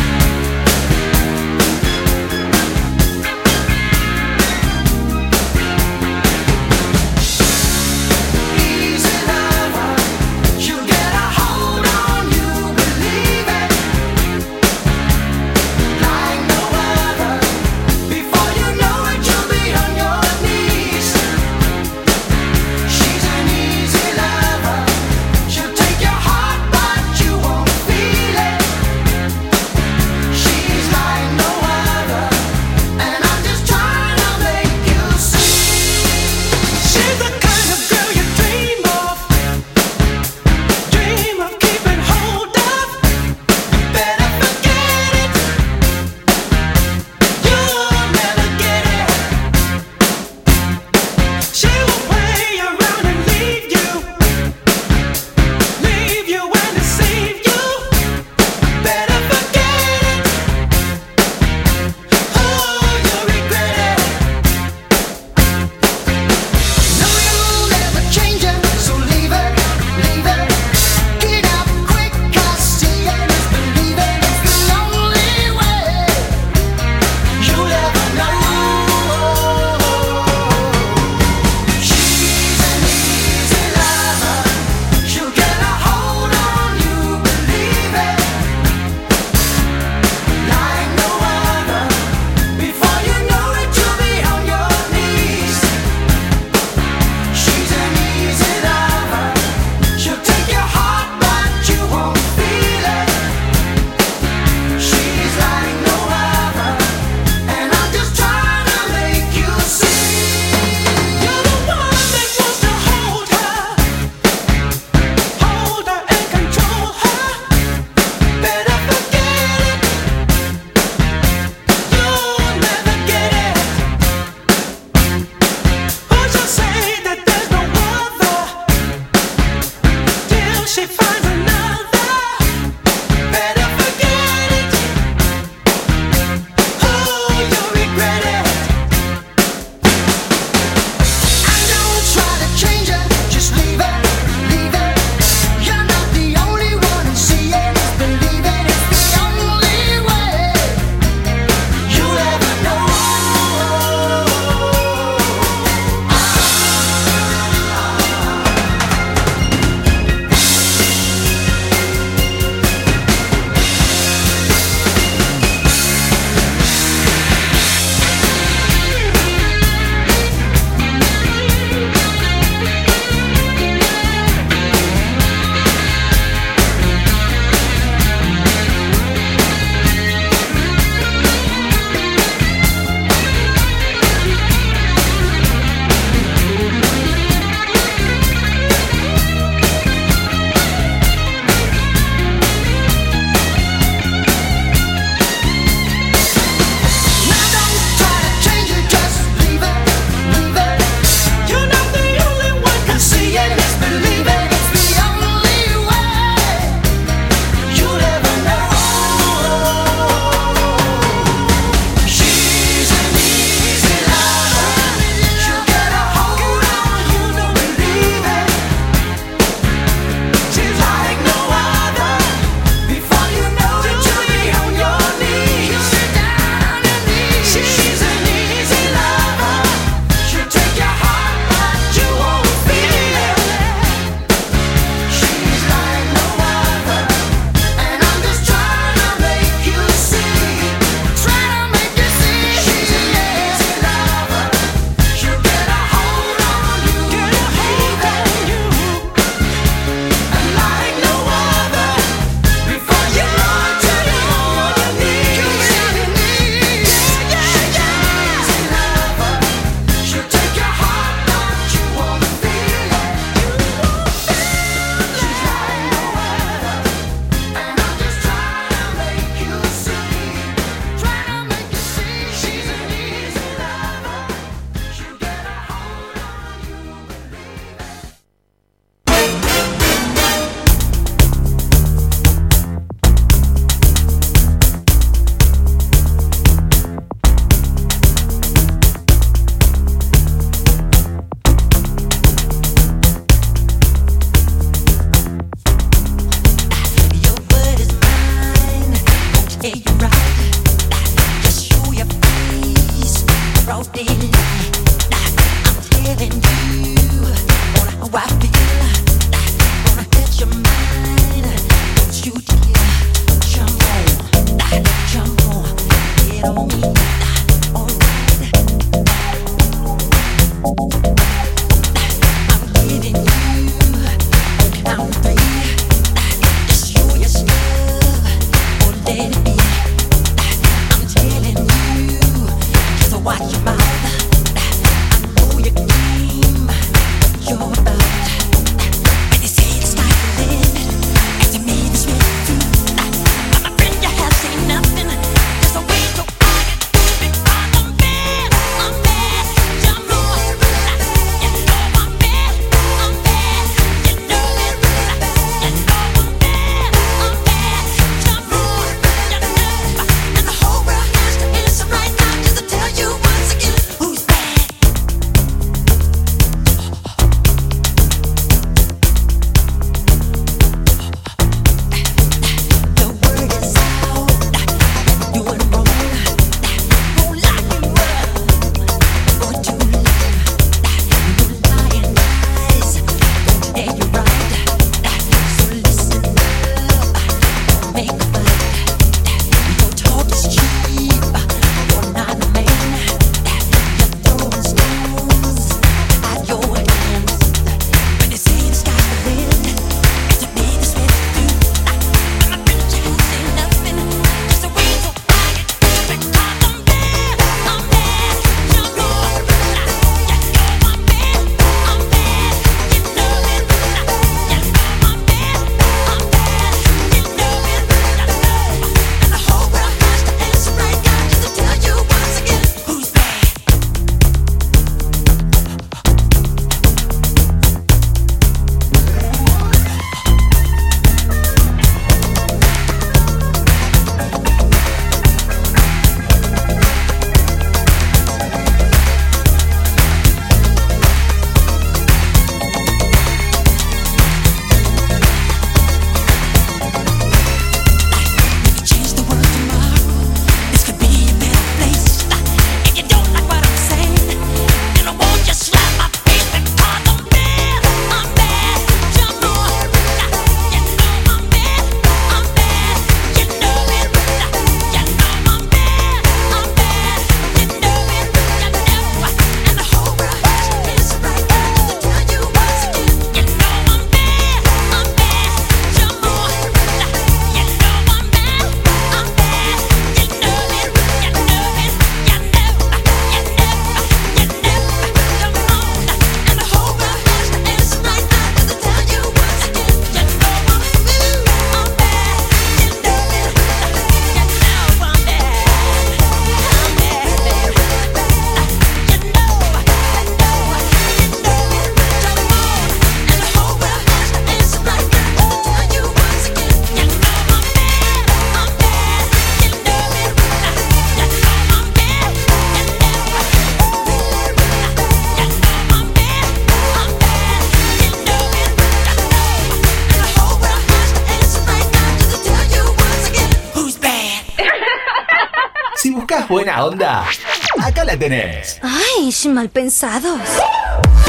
Acá la tenés. Ay, mal pensados.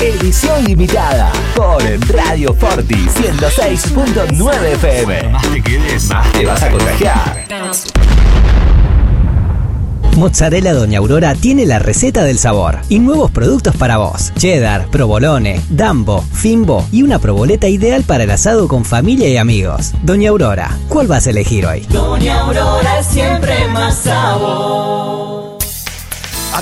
Edición limitada por Radio Forti 106.9 FM. Más te quedes, más te vas a contagiar. Mozzarella Doña Aurora tiene la receta del sabor y nuevos productos para vos. Cheddar, provolone, dambo, fimbo y una proboleta ideal para el asado con familia y amigos. Doña Aurora, ¿cuál vas a elegir hoy? Doña Aurora es siempre más sabor.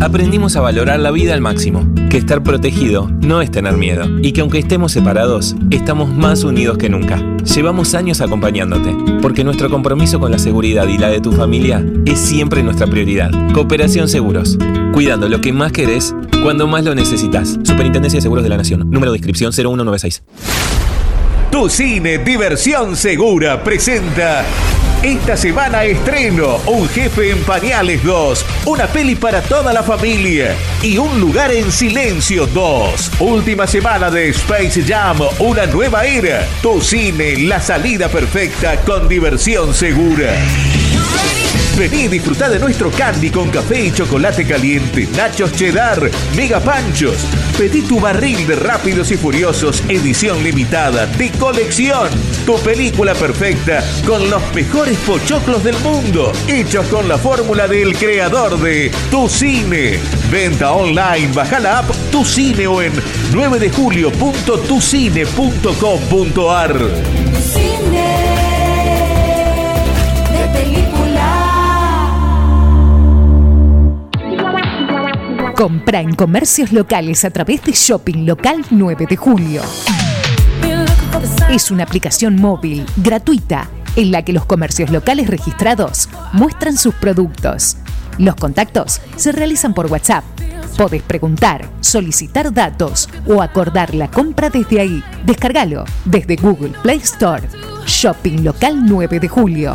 Aprendimos a valorar la vida al máximo, que estar protegido no es tener miedo y que aunque estemos separados, estamos más unidos que nunca. Llevamos años acompañándote, porque nuestro compromiso con la seguridad y la de tu familia es siempre nuestra prioridad. Cooperación Seguros, cuidando lo que más querés cuando más lo necesitas. Superintendencia de Seguros de la Nación, número de inscripción 0196. Tu cine Diversión Segura presenta Esta semana estreno Un jefe en pañales 2, una peli para toda la familia y Un lugar en silencio 2. Última semana de Space Jam, una nueva era. Tu cine, la salida perfecta con diversión segura. Vení y disfrutá de nuestro candy con café y chocolate caliente, nachos cheddar, mega panchos. Pedí tu barril de Rápidos y Furiosos, edición limitada, de colección. Tu película perfecta con los mejores pochoclos del mundo, hechos con la fórmula del creador de Tu Cine. Venta online, baja la app Tu Cine o en 9 de julio.tucine.com.ar. Compra en comercios locales a través de Shopping Local 9 de Julio. Es una aplicación móvil gratuita en la que los comercios locales registrados muestran sus productos. Los contactos se realizan por WhatsApp. Podés preguntar, solicitar datos o acordar la compra desde ahí. Descárgalo desde Google Play Store. Shopping Local 9 de Julio.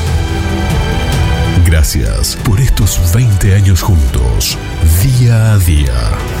Gracias por estos 20 años juntos, día a día.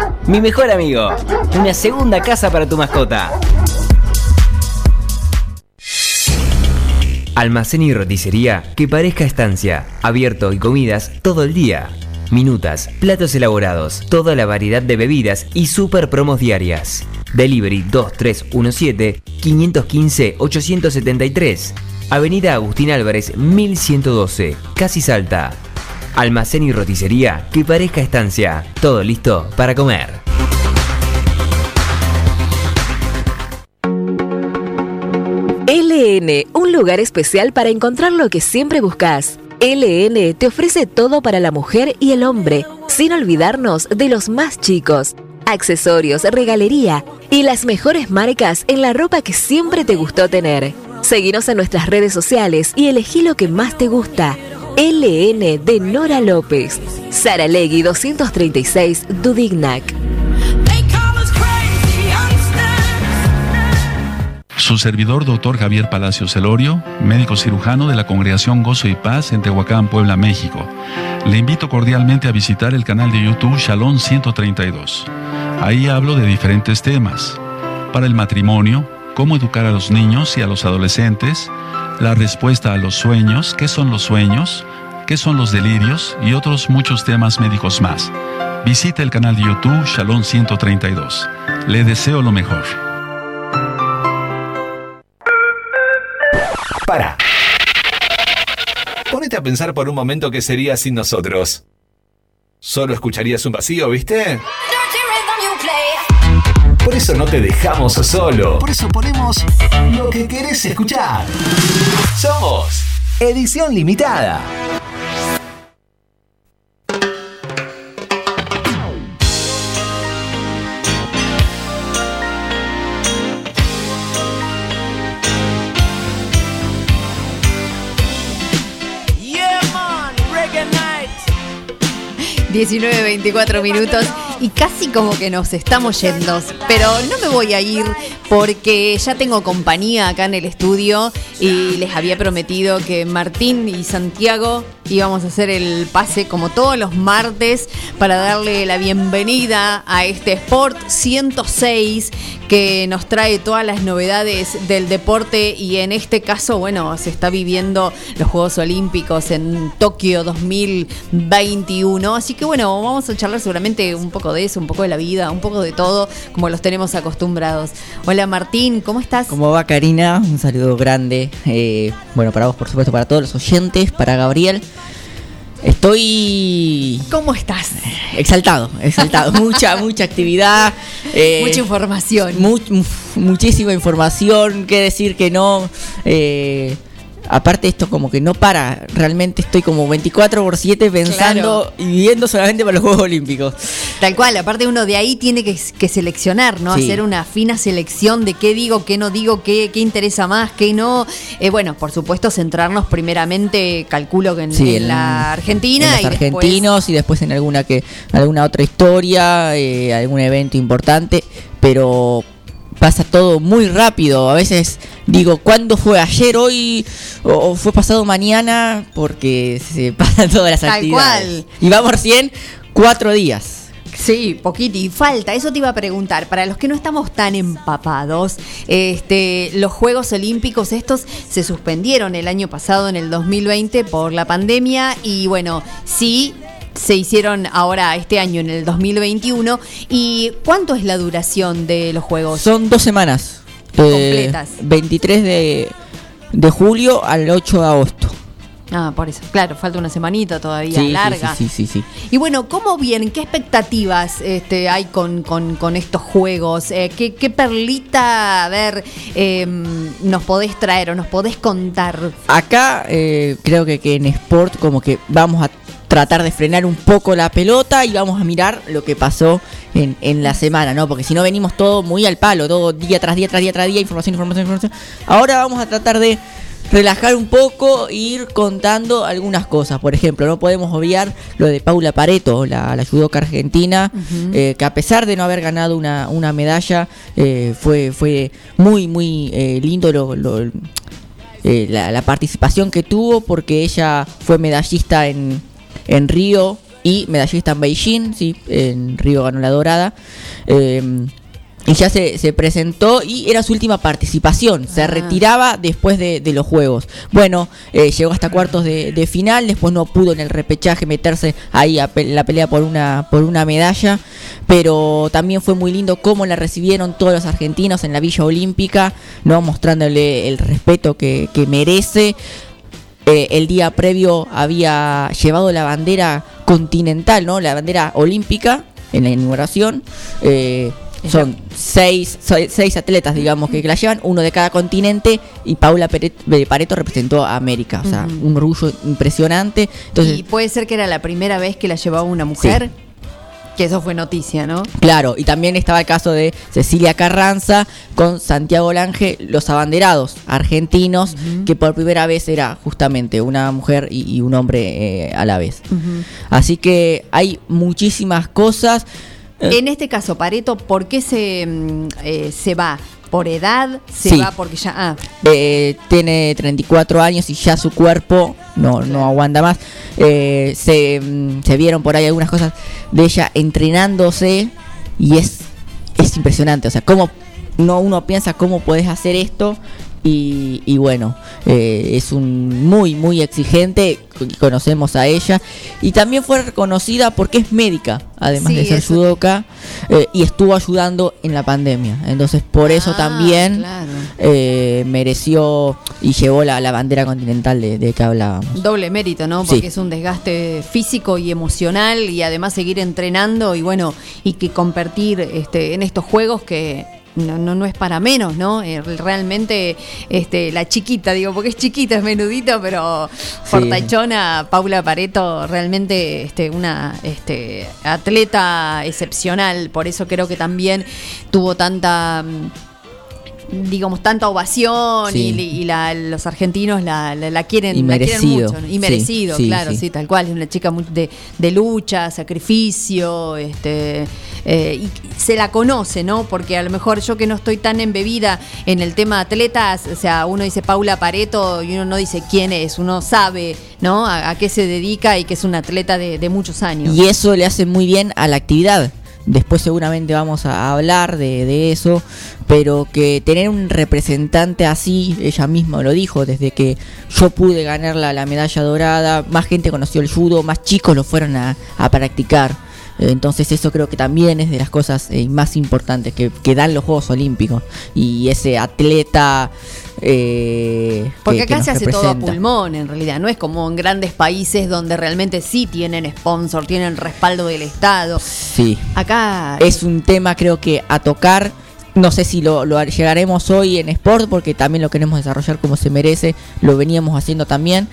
Mi mejor amigo, una segunda casa para tu mascota. Almacén y roticería que parezca estancia, abierto y comidas todo el día. Minutas, platos elaborados, toda la variedad de bebidas y super promos diarias. Delivery 2317-515-873. Avenida Agustín Álvarez 1112, Casi Salta. Almacén y roticería que parezca estancia. Todo listo para comer. LN, un lugar especial para encontrar lo que siempre buscas. LN te ofrece todo para la mujer y el hombre, sin olvidarnos de los más chicos. Accesorios, regalería y las mejores marcas en la ropa que siempre te gustó tener. Seguinos en nuestras redes sociales y elegí lo que más te gusta. LN de Nora López. Sara Legui 236 Dudignac. Su servidor, doctor Javier Palacios Celorio, médico cirujano de la Congregación Gozo y Paz en Tehuacán, Puebla, México. Le invito cordialmente a visitar el canal de YouTube Shalom 132. Ahí hablo de diferentes temas. Para el matrimonio, cómo educar a los niños y a los adolescentes, la respuesta a los sueños, qué son los sueños, qué son los delirios y otros muchos temas médicos más. Visita el canal de YouTube Shalom 132. Le deseo lo mejor. Para. Ponete a pensar por un momento qué sería sin nosotros. Solo escucharías un vacío, ¿viste? Por eso no te dejamos solo. Por eso ponemos lo que querés escuchar. Somos Edición Limitada. 19, 24 minutos y casi como que nos estamos yendo. Pero no me voy a ir porque ya tengo compañía acá en el estudio y les había prometido que Martín y Santiago íbamos a hacer el pase como todos los martes para darle la bienvenida a este Sport 106 que nos trae todas las novedades del deporte y en este caso, bueno, se está viviendo los Juegos Olímpicos en Tokio 2021. Así que bueno, vamos a charlar seguramente un poco de eso, un poco de la vida, un poco de todo, como los tenemos acostumbrados. Hola Martín, ¿cómo estás? ¿Cómo va Karina? Un saludo grande. eh, bueno, para vos, por supuesto, para todos los oyentes, para Gabriel. Estoy ¿Cómo estás? exaltado, exaltado. mucha, mucha actividad. eh, Mucha información. mu- mu- muchísima información. Qué decir que no. eh, aparte, esto como que no para. Realmente estoy como 24 por 7 pensando y viviendo solamente para los Juegos Olímpicos. Tal cual, aparte uno de ahí tiene que, que seleccionar, ¿no? Sí. Hacer una fina selección de qué digo, qué no digo, qué, qué interesa más, qué no. Eh, bueno, por supuesto, centrarnos primeramente, calculo que en, Sí, en en- la Argentina. en los y después- argentinos y después en alguna que alguna otra historia, eh, algún evento importante, pero pasa todo muy rápido. A veces digo, ¿cuándo fue ayer, hoy o, fue pasado mañana? Porque se pasan todas las Tal actividades. cual. Y vamos recién cuatro días. Sí, poquito. Y falta, eso te iba a preguntar, para los que no estamos tan empapados, este, los Juegos Olímpicos estos se suspendieron el año pasado, en el 2020, por la pandemia y bueno, sí. Se hicieron ahora este año en el 2021. ¿Y cuánto es la duración de los Juegos? Son dos semanas. Completas. 23 de, de julio al 8 de agosto. Ah, por eso. Claro, falta una semanita todavía sí, larga. sí, sí, sí, sí. Y bueno, ¿cómo vienen? ¿Qué expectativas este, hay con, con- con estos juegos? Eh, ¿qué, qué perlita, a ver, eh, nos podés traer o nos podés contar? Acá eh, creo que, que en Sport como que vamos a tratar de frenar un poco la pelota y vamos a mirar lo que pasó en, en la semana, ¿no? Porque si no venimos todo muy al palo, todo día tras día, tras día, tras día, información, información, información. Ahora vamos a tratar de relajar un poco e ir contando algunas cosas. Por ejemplo, no podemos obviar lo de Paula Pareto, la, la judoka argentina, eh, que a pesar de no haber ganado una, una medalla, eh, fue, fue muy, muy eh, lindo lo- lo, eh, la, la participación que tuvo porque ella fue medallista en, en Río y medallista en Beijing, sí, en Río ganó la dorada. eh, y ya se, se presentó y era su última participación. Se retiraba después de, de los Juegos. Bueno, eh, llegó hasta cuartos de, de final, después no pudo en el repechaje meterse ahí a pe- la pelea por una, por una medalla. Pero también fue muy lindo cómo la recibieron todos los argentinos en la Villa Olímpica, no mostrándole el respeto que, que merece. Eh, el día previo había llevado la bandera continental, ¿no? La bandera olímpica en la inauguración. Eh, son seis, seis atletas, digamos, que, la llevan, uno de cada continente, y Paula eh, Pareto representó a América. O sea, un orgullo impresionante. Entonces, y puede ser que era la primera vez que la llevaba una mujer. Que eso fue noticia, ¿no? Claro, y también estaba el caso de Cecilia Carranza con Santiago Lange, los abanderados argentinos, que por primera vez era justamente una mujer y, y un hombre eh, a la vez. Así que hay muchísimas cosas. En este caso, Pareto, ¿por qué se, mm, eh, se va? ¿Por edad? ¿Se Sí. va porque ya.? Ah, eh, tiene 34 años y ya su cuerpo no, no aguanta más. Eh, se, mm, se vieron por ahí algunas cosas de ella entrenándose y es, es impresionante. O sea, cómo no uno piensa cómo puedes hacer esto y, y bueno, eh, es un muy, muy exigente. Conocemos a ella y también fue reconocida porque es médica, además Sí, de ser eso- judoka, eh, y estuvo ayudando en la pandemia. Entonces, por eso Ah, también claro. eh, mereció y llevó la, la bandera continental de, de que hablábamos. Doble mérito, ¿no? Porque Sí. es un desgaste físico y emocional y además seguir entrenando y bueno, y que competir este, en estos juegos que no, no, no es para menos, ¿no? Eh, realmente este, la chiquita, digo, porque es chiquita, es menudito, pero fortachona, Paula Pareto, realmente este, una este, atleta excepcional, por eso creo que también tuvo tanta... mm, digamos, tanta ovación Sí. y, y la- los argentinos la, la- la quieren, Y la quieren merecido. mucho. Y merecido, sí, claro, sí. tal cual. Es una chica de, de lucha, sacrificio, este eh, y se la conoce, ¿no? Porque a lo mejor yo que no estoy tan embebida en el tema de atletas, o sea, uno dice Paula Pareto y uno no dice quién es, uno sabe, ¿no? A, qué se dedica y que es un atleta de, de muchos años. Y eso le hace muy bien a la actividad. Después seguramente vamos a hablar de, de eso, pero que tener un representante así, ella misma lo dijo, desde que yo pude ganar la, la medalla dorada, más gente conoció el judo, más chicos lo fueron a, a practicar. Entonces eso creo que también es de las cosas eh, más importantes que, que dan los Juegos Olímpicos. Y ese atleta... eh, Porque que- que acá se hace todo a pulmón, en realidad. No es como en grandes países donde realmente sí tienen sponsor, tienen respaldo del Estado. Sí. Acá Es un tema creo que a tocar. No sé si lo, lo llegaremos hoy en Sport porque también lo queremos desarrollar como se merece. Lo veníamos haciendo también.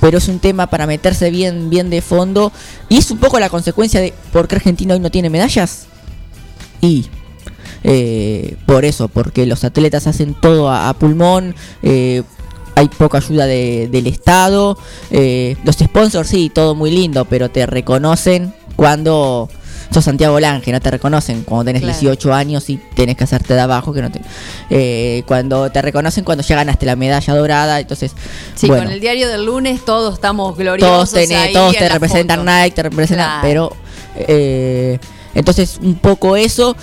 Pero es un tema para meterse bien, bien de fondo. Y es un poco la consecuencia de por qué Argentina hoy no tiene medallas. Y eh, por eso, porque los atletas hacen todo a, pulmón. eh, hay poca ayuda de- del Estado. eh, los sponsors, sí, todo muy lindo, pero te reconocen cuando sos Santiago Lange, no te reconocen cuando tenés Claro. 18 años y tenés que hacerte de abajo. que no te, eh, Cuando te reconocen cuando ya ganaste la medalla dorada, entonces. Sí, bueno, con el diario del lunes todos estamos gloriosos. todos, tenés- ahí todos te representan foto. Nike, te representan, Claro. pero eh, entonces un poco eso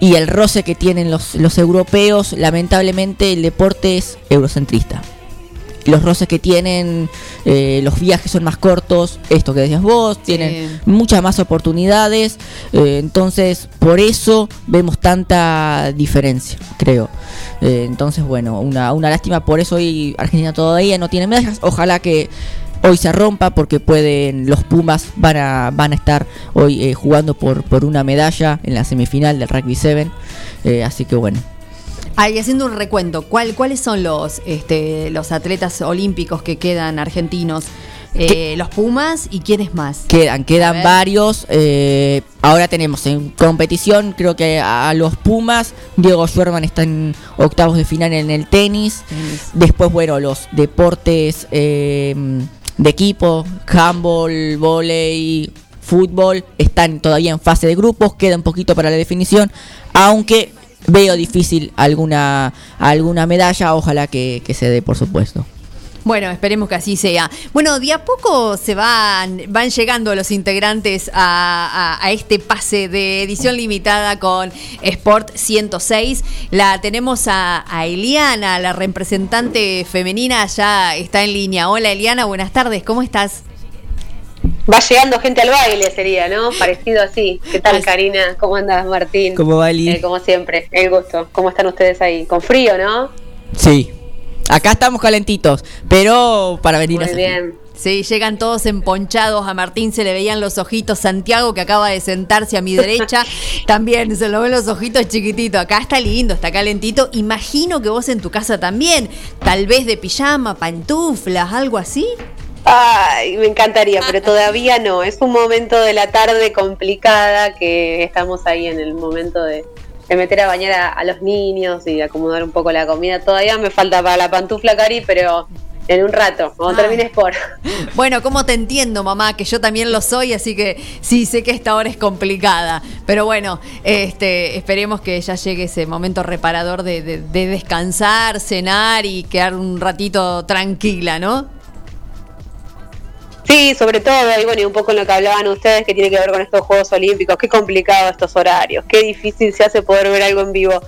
y el roce que tienen los, los europeos, lamentablemente el deporte es eurocentrista. Los roces que tienen, eh, los viajes son más cortos, esto que decías vos, tienen muchas más oportunidades, eh, entonces por eso vemos tanta diferencia, creo. Eh, entonces, bueno, una, una lástima, por eso hoy Argentina todavía no tiene medallas, ojalá que hoy se rompa porque pueden los Pumas van a van a estar hoy eh, jugando por por una medalla en la semifinal del rugby 7 eh, así que bueno Ahí haciendo un recuento, ¿cuál, ¿cuáles son los, este, los atletas olímpicos que quedan argentinos? Eh, los Pumas y quiénes más. quedan quedan varios eh, ahora tenemos en competición creo que a, a los Pumas Diego Schwerman está en octavos de final en el tenis después bueno los deportes eh, de equipo handball volei fútbol están todavía en fase de grupos queda un poquito para la definición aunque veo difícil alguna alguna medalla ojalá que, que se dé por supuesto Bueno, esperemos que así sea. Bueno, de a poco se van, van llegando los integrantes a, a- este pase de edición limitada con Sport 106. La tenemos a, a Eliana, la representante femenina, ya está en línea. Hola Eliana, buenas tardes, ¿cómo estás? Va llegando gente al baile, sería, ¿no? Parecido así. ¿Qué tal, Karina? ¿Cómo andas, Martín? ¿Cómo va? Eh, como siempre, el gusto. ¿Cómo están ustedes ahí? Con frío, ¿no? sí acá estamos calentitos pero para venir a Muy bien. Sí, llegan todos emponchados. A Martín se le veían los ojitos. Santiago, que acaba de sentarse a mi derecha, también se lo ven los ojitos chiquititos. Acá está lindo, está calentito. Imagino que vos en tu casa también. Tal vez de pijama, pantuflas, algo así. Ay, me encantaría, pero todavía no. Es un momento de la tarde complicada que estamos ahí en el momento de, de meter a bañar a, a los niños y acomodar un poco la comida. Todavía me falta para la pantufla, Cari, pero en un rato, cuando Ah. termines por. Bueno, ¿cómo te entiendo, mamá? Que yo también lo soy, así que sí, sé que esta hora es complicada. Pero bueno, este, esperemos que ya llegue ese momento reparador de, de- de descansar, cenar y quedar un ratito tranquila, ¿no? Sí, sobre todo, y bueno, y un poco en lo que hablaban ustedes, que tiene que ver con estos Juegos Olímpicos, qué complicado estos horarios, qué difícil se hace poder ver algo en vivo,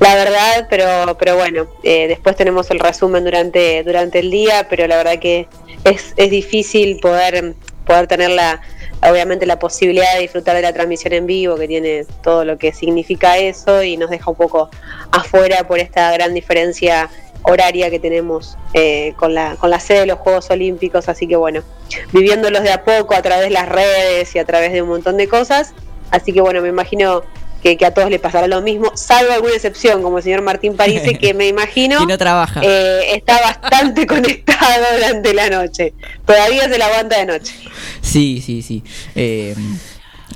la verdad, pero pero bueno, eh, después tenemos el resumen durante durante el día, pero la verdad que es, es difícil poder, poder tener la, obviamente la posibilidad de disfrutar de la transmisión en vivo, que tiene todo lo que significa eso, y nos deja un poco afuera por esta gran diferencia horaria que tenemos eh, con, la, con la sede de los Juegos Olímpicos, así que bueno, viviéndolos de a poco a través de las redes y a través de un montón de cosas, así que bueno, me imagino que, que a todos les pasará lo mismo, salvo alguna excepción, como el señor Martín Parise, que me imagino no trabaja. eh, está bastante conectado durante la noche, todavía se la aguanta de noche. Sí, sí, sí. Eh,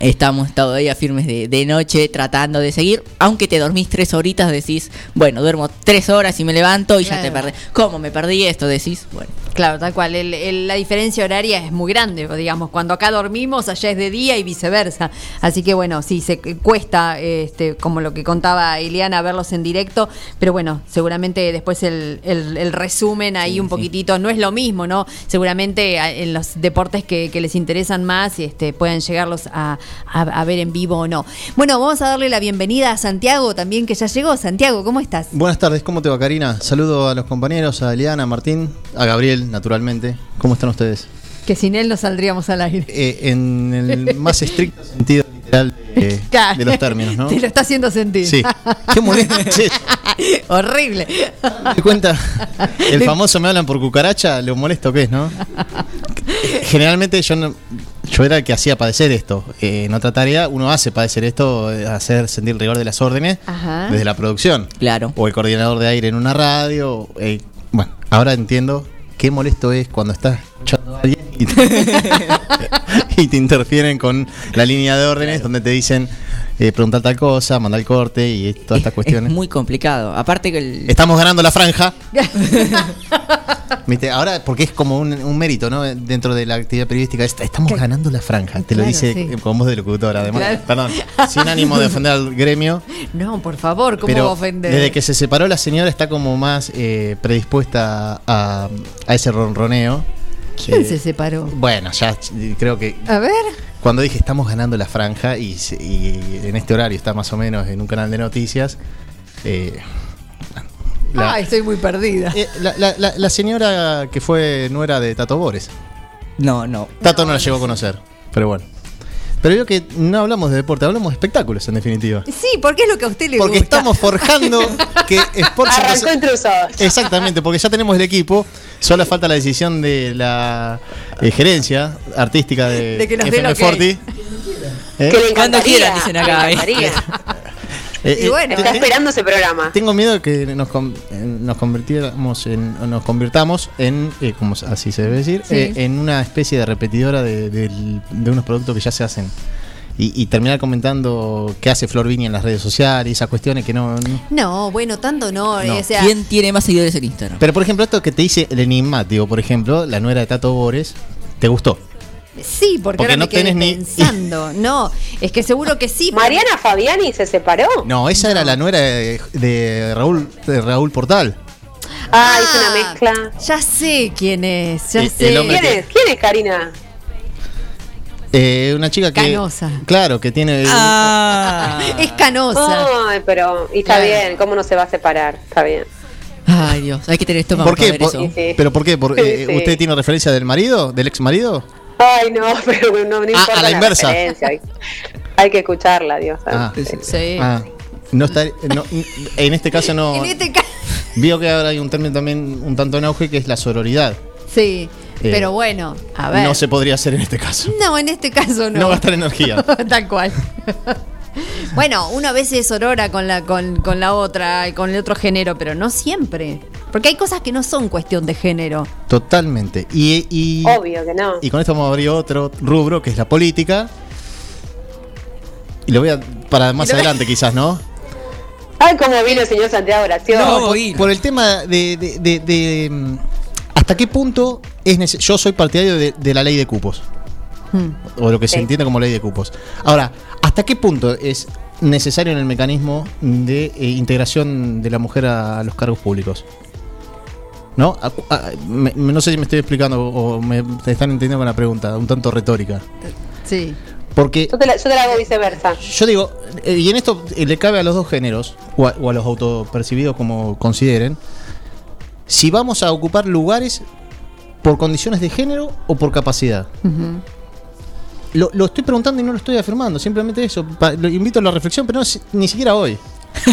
estamos todavía firmes de, de noche tratando de seguir. Aunque te dormís tres horitas, decís, bueno, duermo tres horas y me levanto y ya te perdí. ¿Cómo me perdí esto? Decís, bueno. Claro, tal cual. El- el- la diferencia horaria es muy grande, digamos. Cuando acá dormimos, allá es de día y viceversa. Así que bueno, sí, se cuesta, este, como lo que contaba Eliana, verlos en directo. Pero bueno, seguramente después el, resumen ahí un poquitito no es lo mismo, ¿no? Seguramente en los deportes que, que les interesan más, este, puedan llegarlos a, a- ver en vivo o no. Bueno, vamos a darle la bienvenida a Santiago también, que ya llegó. Santiago, ¿cómo estás? Buenas tardes, ¿cómo te va Karina? Saludo a los compañeros, a Eliana, a Martín, a Gabriel, naturalmente. ¿Cómo están ustedes? Que sin él no saldríamos al aire. Eh, en el más estricto sentido literal de, Claro. de los términos, ¿no? Te lo está haciendo sentir. Sí. Qué molesto. Sí. Horrible. ¿Te cuenta? El famoso me hablan por cucaracha, lo molesto que es, ¿no? Generalmente yo no, yo era el que hacía padecer esto. Eh, en otra tarea uno hace padecer esto, eh, hacer sentir el rigor de las órdenes Ajá. desde la producción. Claro. O el coordinador de aire en una radio. eh, bueno, ahora entiendo qué molesto es cuando estás escuchando a alguien y te, y te interfieren con la línea de órdenes donde te dicen eh, preguntar tal cosa, mandar el corte y todas estas cuestiones. Es muy complicado. Aparte que el... Estamos ganando la franja. ¿Viste? Ahora, porque es como un, un mérito, ¿no? Dentro de la actividad periodística, est- estamos ganando la franja. Te lo dice sí. con voz de locutora, además. Claro. Perdón, sin ánimo de ofender al gremio. No, por favor, ¿cómo va a Pero ofender? desde que se separó la señora está como más eh, predispuesta a, a ese ronroneo. ¿Quién Eh, se separó? Bueno, ya creo que A ver. cuando dije estamos ganando la franja y, se- y en este horario está más o menos en un canal de noticias, eh, la- Ay, estoy muy perdida. eh, la, la- la- la señora que fue nuera de Tato Bores. No, no. Tato no la llegó a conocer, pero bueno. Pero yo que no hablamos de deporte, hablamos de espectáculos en definitiva. Sí, porque es lo que a usted le Porque gusta. estamos forjando que Sports Arrancó. Exactamente, porque ya tenemos el equipo, solo falta la decisión de la eh, gerencia artística de, De que nos dé FM el ok. Forti. ¿Eh? Que le Cuando encantaría, quieran, dicen acá, le ¿eh? Eh, Y eh, bueno. Está esperando ese programa. Tengo miedo de que nos, eh, nos convirtiéramos en, nos convirtamos en, eh, como así se debe decir, Sí. eh, en una especie de repetidora de, de unos productos que ya se hacen. Y, y terminar comentando qué hace Flor Viña en las redes sociales y esas cuestiones que no, no- No, bueno, tanto no. No. O sea, ¿Quién tiene más seguidores en Instagram? Pero por ejemplo, esto que te dice el enigmático, por ejemplo, la nuera de Tato Bores, ¿te gustó? Sí, porque, Porque ahora no me quedé tenés ni- pensando. No, es que seguro que sí. Mariana Fabiani se separó. No, esa era la nuera de, de Raúl de Raúl Portal. Ah, hizo una mezcla. Ya sé quién es, ya El- sé. el ¿Quién es? ¿Quién es Karina? Eh, una chica que. Canosa. Claro, que tiene. Ah. Es canosa. Ay, pero. Y está Claro. bien, ¿cómo no se va a separar? Está bien. Ay, Dios, hay que tener estómago ¿Por qué? para ver Por- eso. Sí. ¿Pero por qué? Por- eh, sí. ¿Usted tiene referencia del marido? ¿Del ex marido? Ay, no, pero no, no Ah, importa a la inversa. referencia. Hay, hay que escucharla, Dios. Ah, Sí. ah, no está, no, en este caso no. En este caso. Vio que ahora hay un término también un tanto en auge que es la sororidad. Sí, Eh, pero bueno, a ver. No se podría hacer en este caso. No, en este caso no. No gastar energía. Tal cual. bueno, uno a veces orora con la, con, con la otra y con el otro género, pero no siempre. Porque hay cosas que no son cuestión de género. Totalmente. Y, y, Obvio que no. y con esto vamos a abrir otro rubro que es la política. Y lo voy a. para más adelante quizás, ¿no? Ay, cómo vino el señor Santiago Oración. No, por, por el tema de, de- de- de, mm, hasta qué punto es nece- yo soy partidario de, de la ley de cupos o lo que se entiende como ley de cupos. Ahora, ¿hasta qué punto es necesario en el mecanismo de eh, integración de la mujer a, a los cargos públicos? ¿No? A- a- me- no sé si me estoy explicando o me te están entendiendo con la pregunta, un tanto retórica. Sí. Porque Yo te, la, yo te la hago viceversa. yo digo, eh, y en esto eh, le cabe a los dos géneros, o a, o a los autopercibidos como consideren, si vamos a ocupar lugares por condiciones de género o por capacidad. Lo, lo estoy preguntando y no lo estoy afirmando, simplemente eso. Pa- lo invito a la reflexión, pero no, si- ni siquiera hoy.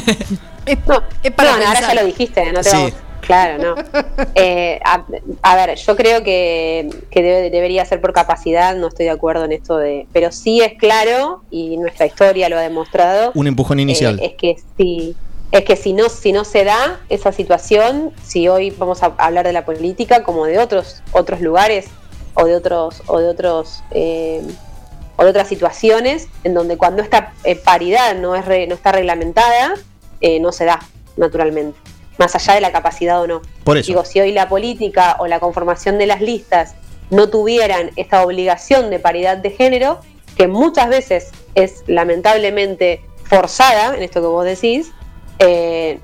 No, es para no, no, ahora ya lo dijiste, no te Sí. vamos- Claro, no. Eh, a, a ver, yo creo que, que debe- debería ser por capacidad, no estoy de acuerdo en esto de. Pero sí es claro, y nuestra historia lo ha demostrado. Un empujón inicial. eh, es que si es que si no si no se da esa situación si hoy vamos a hablar de la política como de otros otros lugares o de otros o de otros eh, o de otras situaciones en donde cuando esta eh, paridad no es re- no está reglamentada eh, no se da naturalmente más allá de la capacidad o no. Por eso. Digo, si hoy la política o la conformación de las listas no tuvieran esta obligación de paridad de género, que muchas veces es lamentablemente forzada, en esto que vos decís, eh,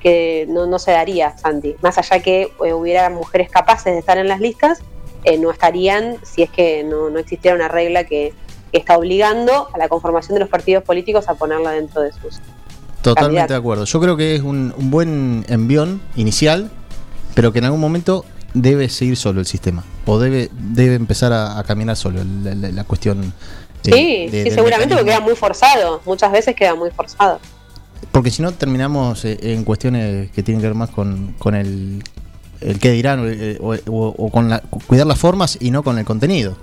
que no, no se daría, Santi. Más allá que eh, hubiera mujeres capaces de estar en las listas, eh, no estarían si es que no, no existiera una regla que, que está obligando a la conformación de los partidos políticos a ponerla dentro de sus Totalmente candidatos. de acuerdo. Yo creo que es un, un buen envión inicial, pero que en algún momento debe seguir solo el sistema. O debe, debe empezar a, a caminar solo la, la- la cuestión. eh, Sí, de- sí, del seguramente porque queda muy forzado. Muchas veces queda muy forzado. Porque si no terminamos eh, en cuestiones que tienen que ver más con, con el, el qué dirán o, eh, o- con la, cu- cuidar las formas y no con el contenido.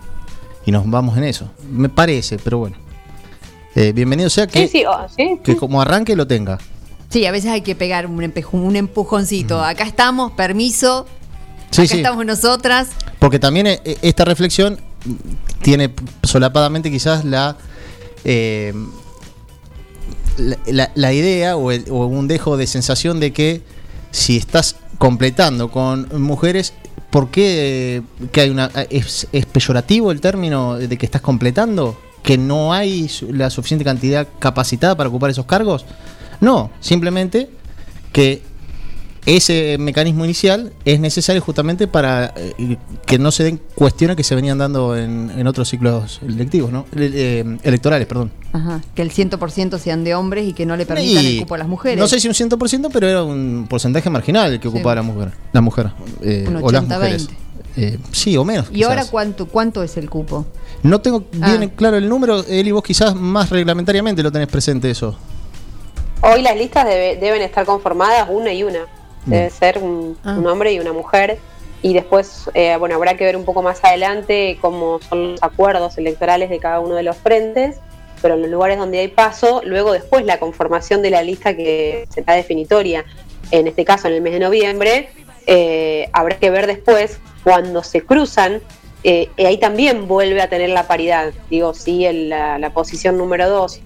Y nos vamos en eso. Me parece, pero bueno. Eh, bienvenido sea que, Sí, sí, oh, sí. que como arranque lo tenga. Sí, a veces hay que pegar un, un empujoncito. Acá estamos, permiso. Sí, acá sí. estamos nosotras. Porque también eh, esta reflexión tiene solapadamente quizás la, eh, la, la- la idea o, el- o un dejo de sensación de que si estás completando con mujeres, ¿por qué eh, que hay una es, es peyorativo el término de que estás completando? ¿Que no hay la suficiente cantidad capacitada para ocupar esos cargos? No, simplemente que ese mecanismo inicial es necesario justamente para eh, que no se den cuestiones que se venían dando en, en otros ciclos electivos, ¿no? Eh, electorales, perdón. Ajá, que el 100% sean de hombres y que no le permitan Y el cupo a las mujeres. No sé si un 100%, pero era un porcentaje marginal el que Sí. ocupaba la mujer. La mujer. eh, Un o las 80-20. mujeres. Eh, sí, o menos. ¿Y ahora cuánto, cuánto es el cupo? No tengo Ah. bien claro el número, Eli, vos quizás más reglamentariamente lo tenés presente eso. Hoy las listas debe- deben estar conformadas una y una. Debe ser un, Ah. un hombre y una mujer. Y después, eh, bueno, habrá que ver un poco más adelante cómo son los acuerdos electorales de cada uno de los frentes. Pero en los lugares donde hay paso, luego después la conformación de la lista que será definitoria, en este caso en el mes de noviembre, eh, habrá que ver después cuando se cruzan. eh, y ahí también vuelve a tener la paridad. Digo, si el- la, la posición número dos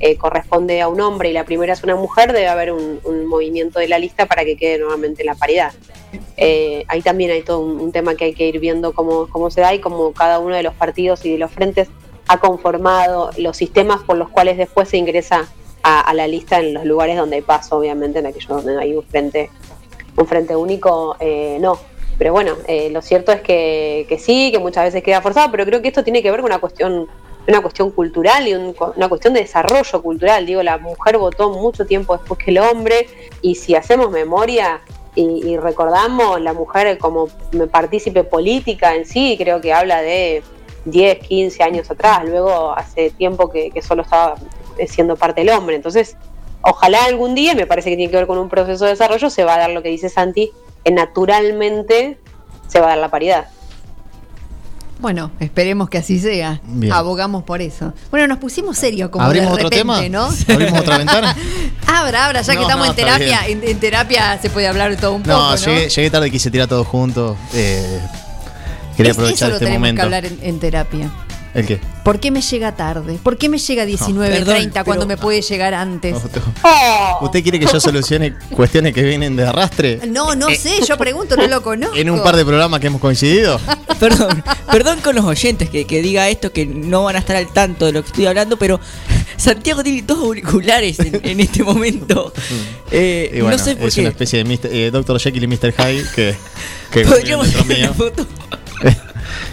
eh, corresponde a un hombre y la primera es una mujer, debe haber un, movimiento de la lista para que quede nuevamente la paridad. Eh, ahí también hay todo un, tema que hay que ir viendo cómo, cómo se da y cómo cada uno de los partidos y de los frentes ha conformado los sistemas por los cuales después se ingresa a, la lista en los lugares donde hay paso, obviamente, en aquellos donde hay un frente, un frente único, eh, no. Pero bueno, eh, lo cierto es que, que sí, que muchas veces queda forzado, pero creo que esto tiene que ver con una cuestión una cuestión cultural y un- una cuestión de desarrollo cultural. Digo, la mujer votó mucho tiempo después que el hombre y si hacemos memoria y, recordamos la mujer como partícipe política en sí, creo que habla de 10, 15 años atrás. Luego hace tiempo que, que solo estaba siendo parte del hombre. Entonces, ojalá algún día, me parece que tiene que ver con un proceso de desarrollo, se va a dar lo que dice Santi, que naturalmente se va a dar la paridad. Bueno, esperemos que así sea. Bien. Abogamos por eso. Bueno, nos pusimos serios como ¿Abrimos de otro repente, tema? ¿no? ¿Abrimos otra ventana? Abra, abra, ya que estamos no, en terapia, en, en terapia se puede hablar todo un poco, No, llegué, llegué tarde y quise tirar todo junto. eh, quería Es- aprovechar eso lo este momento. que hablar en, en terapia. ¿El qué? ¿Por qué me llega tarde? ¿Por qué me llega 19, perdón, 30 cuando me puede llegar antes? ¿Usted quiere que yo solucione cuestiones que vienen de arrastre? No, no sé, yo pregunto, no lo conozco. En un par de programas que hemos coincidido. Perdón, perdón con los oyentes que, que diga esto, que no van a estar al tanto de lo que estoy hablando, pero Santiago tiene dos auriculares en, en este momento. Eh, Y bueno, no sé por es qué. una especie de Mr. eh, Dr. Jekyll y Mr. Hyde que, que Podríamos hacer una foto.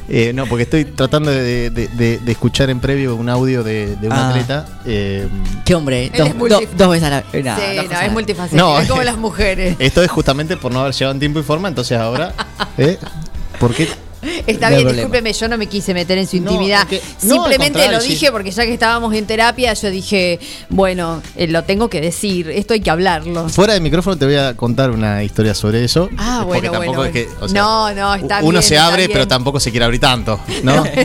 Eh, no, porque estoy tratando de, de- de- de escuchar en previo un audio de, de un Ah. atleta. eh, Qué hombre, dos, veces a la. no, sí, no, es la- multifacético, No, es como las mujeres. esto es justamente por no haber llegado en tiempo y forma, entonces ahora. ¿eh? ¿Por qué? Está bien, problema. discúlpeme, yo no me quise meter en su intimidad. que- no, Simplemente lo sí. dije porque ya que estábamos en terapia, yo dije, bueno, eh, lo tengo que decir, esto hay que hablarlo. Fuera de micrófono te voy a contar una historia sobre eso. Ah, eh, porque bueno, tampoco bueno, es que, bueno. o sea, no, no, está uno bien. se está abre, bien. pero tampoco se quiere abrir tanto, ¿no?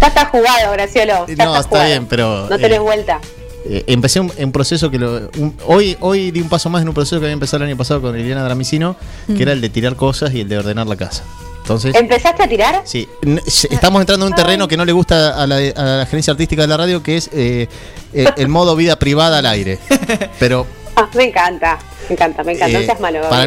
Ya está jugado, Graciolo. Ya No, está jugado. bien, pero, No tenés eh, vuelta. Eh, empecé un, un proceso que lo, un- hoy hoy di un paso más en un proceso que había empezado el año pasado con Liliana Dramicino, Mm. que era el de tirar cosas y el de ordenar la casa. Entonces, ¿Empezaste a tirar? sí, estamos entrando en un terreno que no le gusta a la, a la gerencia artística de la radio, que es eh, eh, el modo vida privada al aire. Pero Ah, me encanta, me encanta, me encanta. Eh, no seas malo. para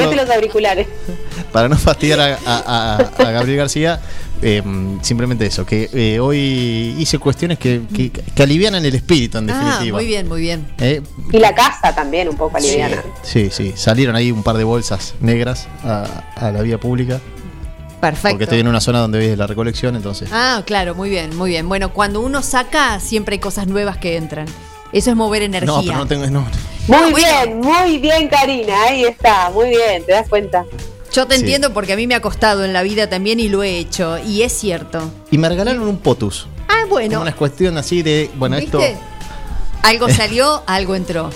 Gabriel. no los auriculares. Para no fastidiar a, a- a- a Gabriel García, eh, simplemente eso, que eh, hoy hice cuestiones que, que, que alivianan el espíritu en Ah, definitiva. muy bien, muy bien. Eh, Y la casa también, un poco aliviana. sí, sí, salieron ahí un par de bolsas negras a, a la vía pública. Perfecto. Porque estoy en una zona donde ves la recolección, entonces. Ah, claro, muy bien, muy bien. Bueno, cuando uno saca, siempre hay cosas nuevas que entran. Eso es mover energía. no, pero no tengo. No, Muy bien, muy bien, Karina. Ahí está, muy bien, ¿te das cuenta? Yo te Sí. entiendo porque a mí me ha costado en la vida también y lo he hecho. Y es cierto. Y me regalaron un potus. Ah, bueno. Como una cuestión así de. Bueno, ¿Viste? esto. Algo salió, algo entró.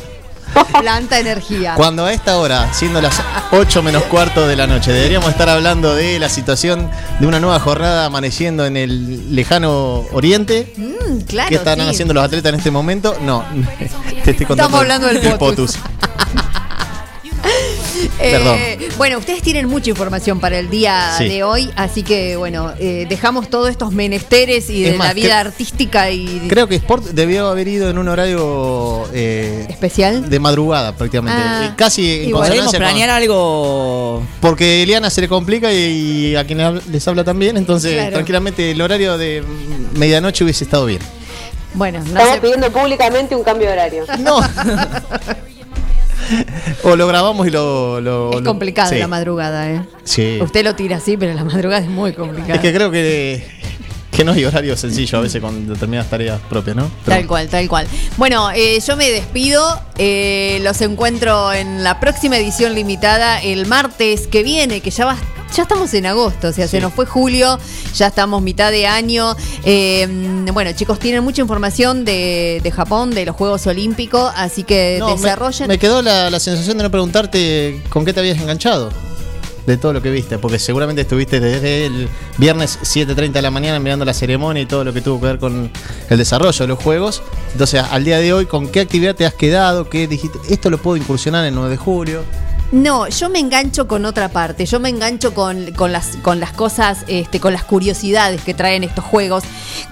Planta energía. Cuando a esta hora, siendo las 8 menos cuarto de la noche, deberíamos estar hablando de la situación de una nueva jornada amaneciendo en el lejano oriente. Mm, claro. ¿Qué están sí. haciendo los atletas en este momento? No, te estoy contando. Estamos hablando del potus. Eh, Perdón. bueno, ustedes tienen mucha información para el día Sí. de hoy, así que bueno, eh, dejamos todos estos menesteres y Es de más, la vida cre- artística y Creo que Sport debió haber ido en un horario eh, especial de madrugada prácticamente. Ah, Casi en con- planear algo. Porque Eliana se le complica y, y a quien les habla también, entonces Claro. tranquilamente el horario de medianoche hubiese estado bien. bueno, no Estamos pidiendo públicamente un cambio de horario. No. O lo grabamos y lo. lo- Es lo- complicado sí. la madrugada, ¿eh? Sí. Usted lo tira así, pero la madrugada es muy complicada. Es que creo que, que no hay horario sencillo a veces con determinadas tareas propias, ¿no? Pero- Tal cual, tal cual. Bueno, eh, yo me despido. eh, los encuentro en la próxima edición limitada el martes que viene, que ya va. Ya estamos en agosto, o sea, se nos fue julio, ya estamos mitad de año. Eh, bueno, chicos, tienen mucha información de, de Japón, de los Juegos Olímpicos, así que No, me- desarrollen. Me, quedó la, la sensación de no preguntarte con qué te habías enganchado de todo lo que viste, porque seguramente estuviste desde el viernes 7.30 de la mañana mirando la ceremonia y todo lo que tuvo que ver con el desarrollo de los juegos. Entonces, al día de hoy, ¿con qué actividad te has quedado? ¿Qué dijiste? Esto lo puedo incursionar el 9 de julio. No, yo me engancho con otra parte. Yo me engancho con, con las, con las cosas, este, con las curiosidades que traen estos juegos.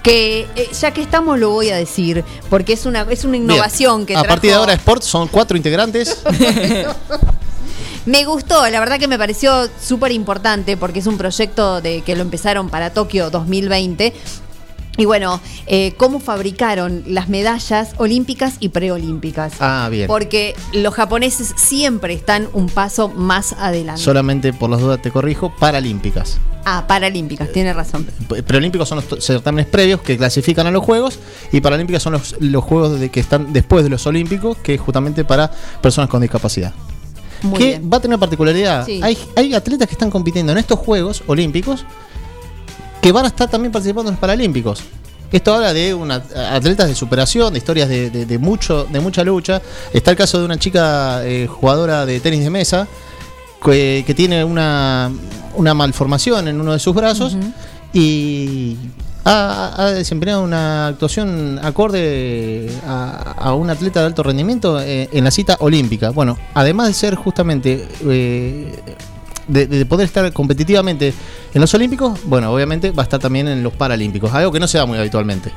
Que eh, ya que estamos lo voy a decir, porque es una, es una innovación Bien. que A trajo- partir de ahora, Sport son cuatro integrantes. Me gustó, la verdad que me pareció súper importante porque es un proyecto de que lo empezaron para Tokio 2020. Y bueno, eh, cómo fabricaron las medallas olímpicas y preolímpicas. Ah, bien. Porque los japoneses siempre están un paso más adelante. Solamente por las dudas te corrijo, paralímpicas. Ah, paralímpicas, tiene razón. Preolímpicos son los certámenes previos que clasifican a los Juegos y Paralímpicas son los, los Juegos de que están después de los Olímpicos, que es justamente para personas con discapacidad. Muy que bien. va a tener una particularidad. Sí. Hay, hay atletas que están compitiendo en estos Juegos Olímpicos que van a estar también participando en los Paralímpicos. Esto habla de una, atletas de superación, de historias de, de- de mucho, de mucha lucha. Está el caso de una chica eh, jugadora de tenis de mesa que, que tiene una, una malformación en uno de sus brazos y ha, ha desempeñado una actuación acorde a, a un atleta de alto rendimiento eh, en la cita olímpica. Bueno, además de ser justamente eh, de, de poder estar competitivamente en los olímpicos, bueno, obviamente va a estar también en los paralímpicos, algo que no se da muy habitualmente.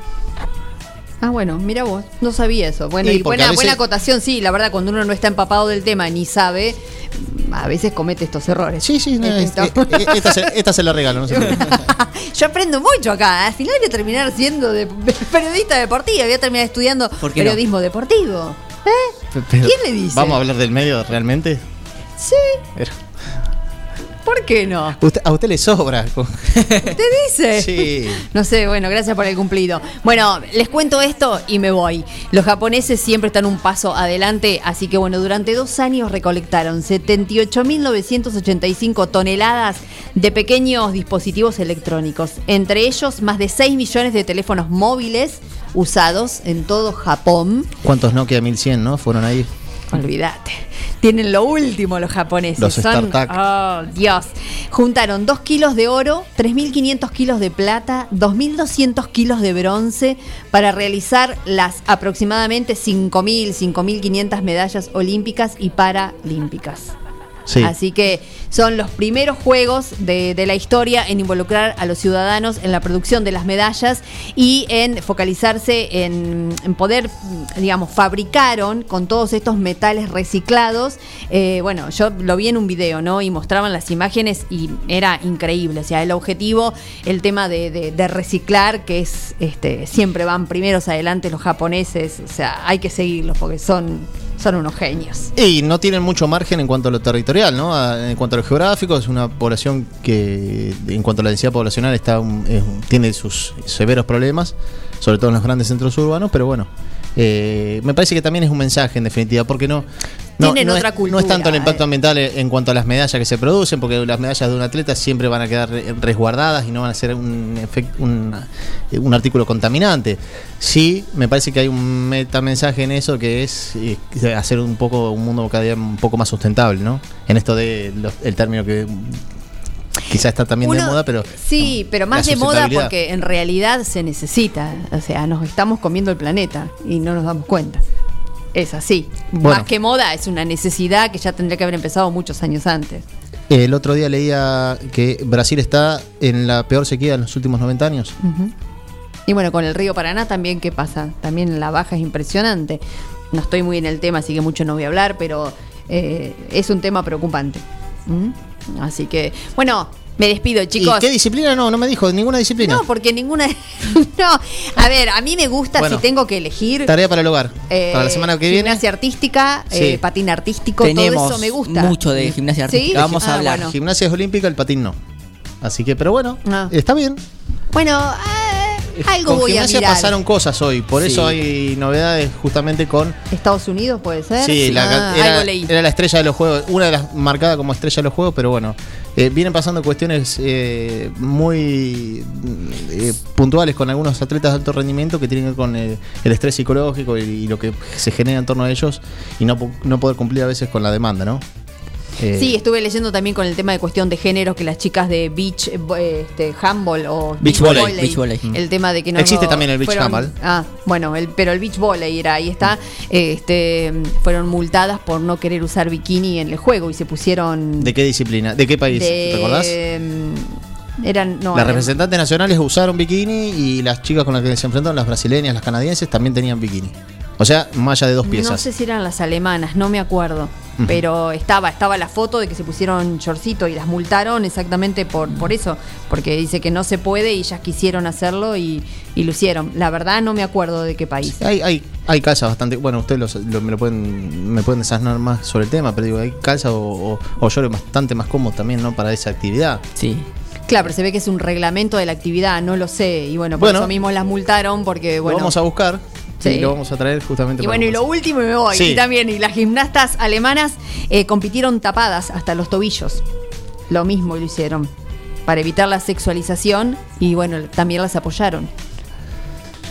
Ah, bueno, mira vos, no sabía eso. Bueno, y buena, veces- buena acotación, sí, la verdad, cuando uno no está empapado del tema ni sabe, a veces comete estos errores. Sí, sí, no, Esto- es- eh, eh, esta, se, esta se la regalo, no se. Yo aprendo mucho acá. ¿eh? Al final voy a terminar siendo de- periodista deportiva, voy a terminar estudiando periodismo deportivo. ¿Eh? Pero, ¿Quién le dice? ¿Vamos a hablar del medio realmente? Sí, Pero, ¿por qué no? usted- a usted le sobra. ¿Te dice? Sí. No sé, bueno, gracias por el cumplido. Bueno, les cuento esto y me voy. Los japoneses siempre están un paso adelante, así que bueno, durante dos años recolectaron 78.985 toneladas de pequeños dispositivos electrónicos, entre ellos más de 6 millones de teléfonos móviles usados en todo Japón. ¿Cuántos Nokia 1100, no? Fueron ahí. Olvídate. Tienen lo último los japoneses. Los Son, oh, Dios. Juntaron 2 kilos de oro, 3.500 kilos de plata, 2.200 kilos de bronce para realizar las aproximadamente 5.000, 5.500 medallas olímpicas y paralímpicas. Sí. Así que son los primeros juegos de, de la historia en involucrar a los ciudadanos en la producción de las medallas y en focalizarse en, poder, digamos, fabricaron con todos estos metales reciclados. eh, bueno, yo lo vi en un video, ¿no? Y mostraban las imágenes y era increíble. O sea, el objetivo, el tema de, de- de reciclar, que es, este, siempre van primeros adelante los japoneses. O sea, hay que seguirlos porque son, son unos genios. Y no tienen mucho margen en cuanto a lo territorial, ¿no? En cuanto a lo geográfico, es una población que, en cuanto a la densidad poblacional, está un- es tiene sus severos problemas, sobre todo en los grandes centros urbanos, pero bueno. Eh, me parece que también es un mensaje, en definitiva, porque no. No, Tienen no otra es, no cultura, es tanto el impacto eh. ambiental en cuanto a las medallas que se producen, porque las medallas de un atleta siempre van a quedar re- resguardadas y no van a ser un, efec- un, un artículo contaminante. Sí, me parece que hay un metamensaje en eso que es eh, hacer un poco un mundo cada día un poco más sustentable, ¿no? En esto de los- el término que quizás está también de moda, pero Sí, pero más de moda porque en realidad se necesita. O sea, nos estamos comiendo el planeta y no nos damos cuenta. Es así. Bueno. Más que moda, es una necesidad que ya tendría que haber empezado muchos años antes. el otro día leía que Brasil está en la peor sequía de los últimos 90 años. Y bueno, con el río Paraná también, ¿qué pasa? También la baja es impresionante. No estoy muy en el tema, así que mucho no voy a hablar, pero eh, es un tema preocupante. ¿Mm? Así que, bueno, me despido, chicos. ¿Y qué disciplina? No, no me dijo, ninguna disciplina. No, porque ninguna. no, a ver, a mí me gusta Bueno, si tengo que elegir. Tarea para el hogar. eh, para la semana que viene. Gimnasia artística, Sí. eh, patín artístico, todo Tenemos eso me gusta. mucho de gimnasia ¿Sí? artística. Vamos a Ah, hablar. bueno. Gimnasia es olímpica, el patín no. Así que, pero bueno, Ah. está bien. Bueno, eh, algo con voy a gimnasia mirar. pasaron cosas hoy, por Sí. eso hay novedades justamente con. Estados Unidos puede ser. Sí, la, Ah, era, algo leí. era la estrella de los juegos, una de las marcadas como estrella de los juegos, pero bueno, eh, vienen pasando cuestiones eh, muy eh, puntuales con algunos atletas de alto rendimiento que tienen que ver con eh, el estrés psicológico y, y lo que se genera en torno a ellos y no, no poder cumplir a veces con la demanda, ¿no? Eh, Sí, estuve leyendo también con el tema de cuestión de género que las chicas de beach, eh, este, handball o Beach volley, beach volley. el tema de que no Existe también el beach fueron- handball. Ah, bueno, el, pero el beach volley era ahí está, este, fueron multadas por no querer usar bikini en el juego y se pusieron ¿De qué disciplina? ¿De qué país? de- ¿Te acordás? mm, eran no, las eran- representantes nacionales usaron bikini y las chicas con las que se enfrentaron, las brasileñas, las canadienses, también tenían bikini. O sea, malla de dos piezas. No sé si eran las alemanas, no me acuerdo. Pero estaba, estaba la foto de que se pusieron shortcito y las multaron exactamente por, por eso. Porque dice que no se puede y ellas quisieron hacerlo y, y lo hicieron. La verdad no me acuerdo de qué país. Hay, hay, hay calzas bastante. Bueno, ustedes los- lo- me lo pueden me pueden desasnar más sobre el tema, pero digo, hay calzas o, o, o bastante más cómodos también, ¿no? Para esa actividad. Sí. Claro, pero se ve que es un reglamento de la actividad, no lo sé. Y bueno, por Bueno. eso mismo las multaron porque, bueno. lo vamos a buscar Sí. y lo vamos a traer justamente Y para bueno, y lo último y me voy. Sí. Y también, y las gimnastas alemanas eh, compitieron tapadas hasta los tobillos. Lo mismo lo hicieron. Para evitar la sexualización y bueno, también las apoyaron.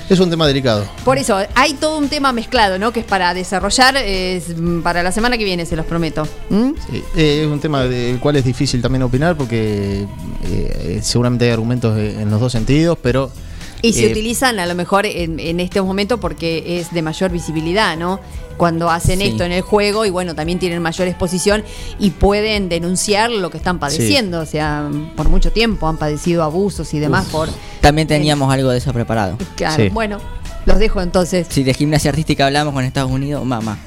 Es un tema delicado. Por eso, hay todo un tema mezclado, ¿no? Que es para desarrollar, es, para la semana que viene, se los prometo. ¿Mm? Sí, eh, es un tema del cual es difícil también opinar porque eh, seguramente hay argumentos en los dos sentidos, pero Y se eh, utilizan a lo mejor en, en este momento porque es de mayor visibilidad, ¿no? Cuando hacen Sí. esto en el juego y bueno, también tienen mayor exposición y pueden denunciar lo que están padeciendo. O sea, por mucho tiempo han padecido abusos y demás por... También teníamos algo de eso preparado. Claro, bueno, los dejo entonces. Si de gimnasia artística hablamos con Estados Unidos, mamá.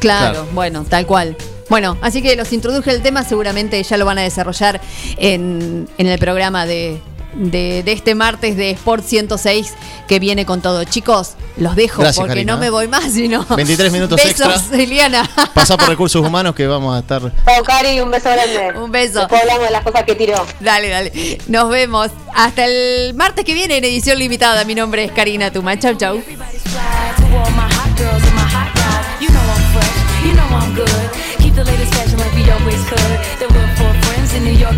Claro, Claro. bueno, tal cual. Bueno, así que los introduje el tema, seguramente ya lo van a desarrollar en, en el programa de, de, de este martes de Sport 106 que viene con todo. Chicos, los dejo Gracias, porque Karina. no me voy más, sino 23 minutos Besos, extra. Eliana. pasa por recursos humanos que vamos a estar. Chao, Cari, un beso grande. Un beso. Después hablamos de las cosas que tiró. Dale, dale. Nos vemos hasta el martes que viene en edición limitada. Mi nombre es Karina Tuma. Chau, chau.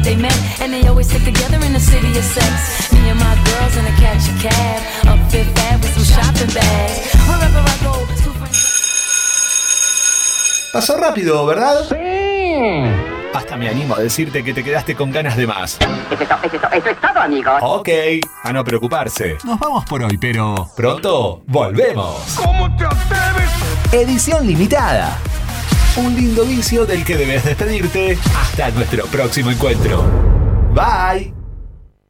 They met, and they always stick together in the city of sex. Me and my girls in a catch a cab, up Fifth Ave with some shopping bags. Wherever I go, two friends. Pasó rápido, ¿verdad? Sí. Hasta me animo a decirte que te quedaste con ganas de más. Eso es todo, amigos. Ok, a no preocuparse. Nos vamos por hoy, pero pronto volvemos. ¿Cómo te atreves? Edición limitada. Un lindo vicio del que debes despedirte hasta nuestro próximo encuentro. Bye.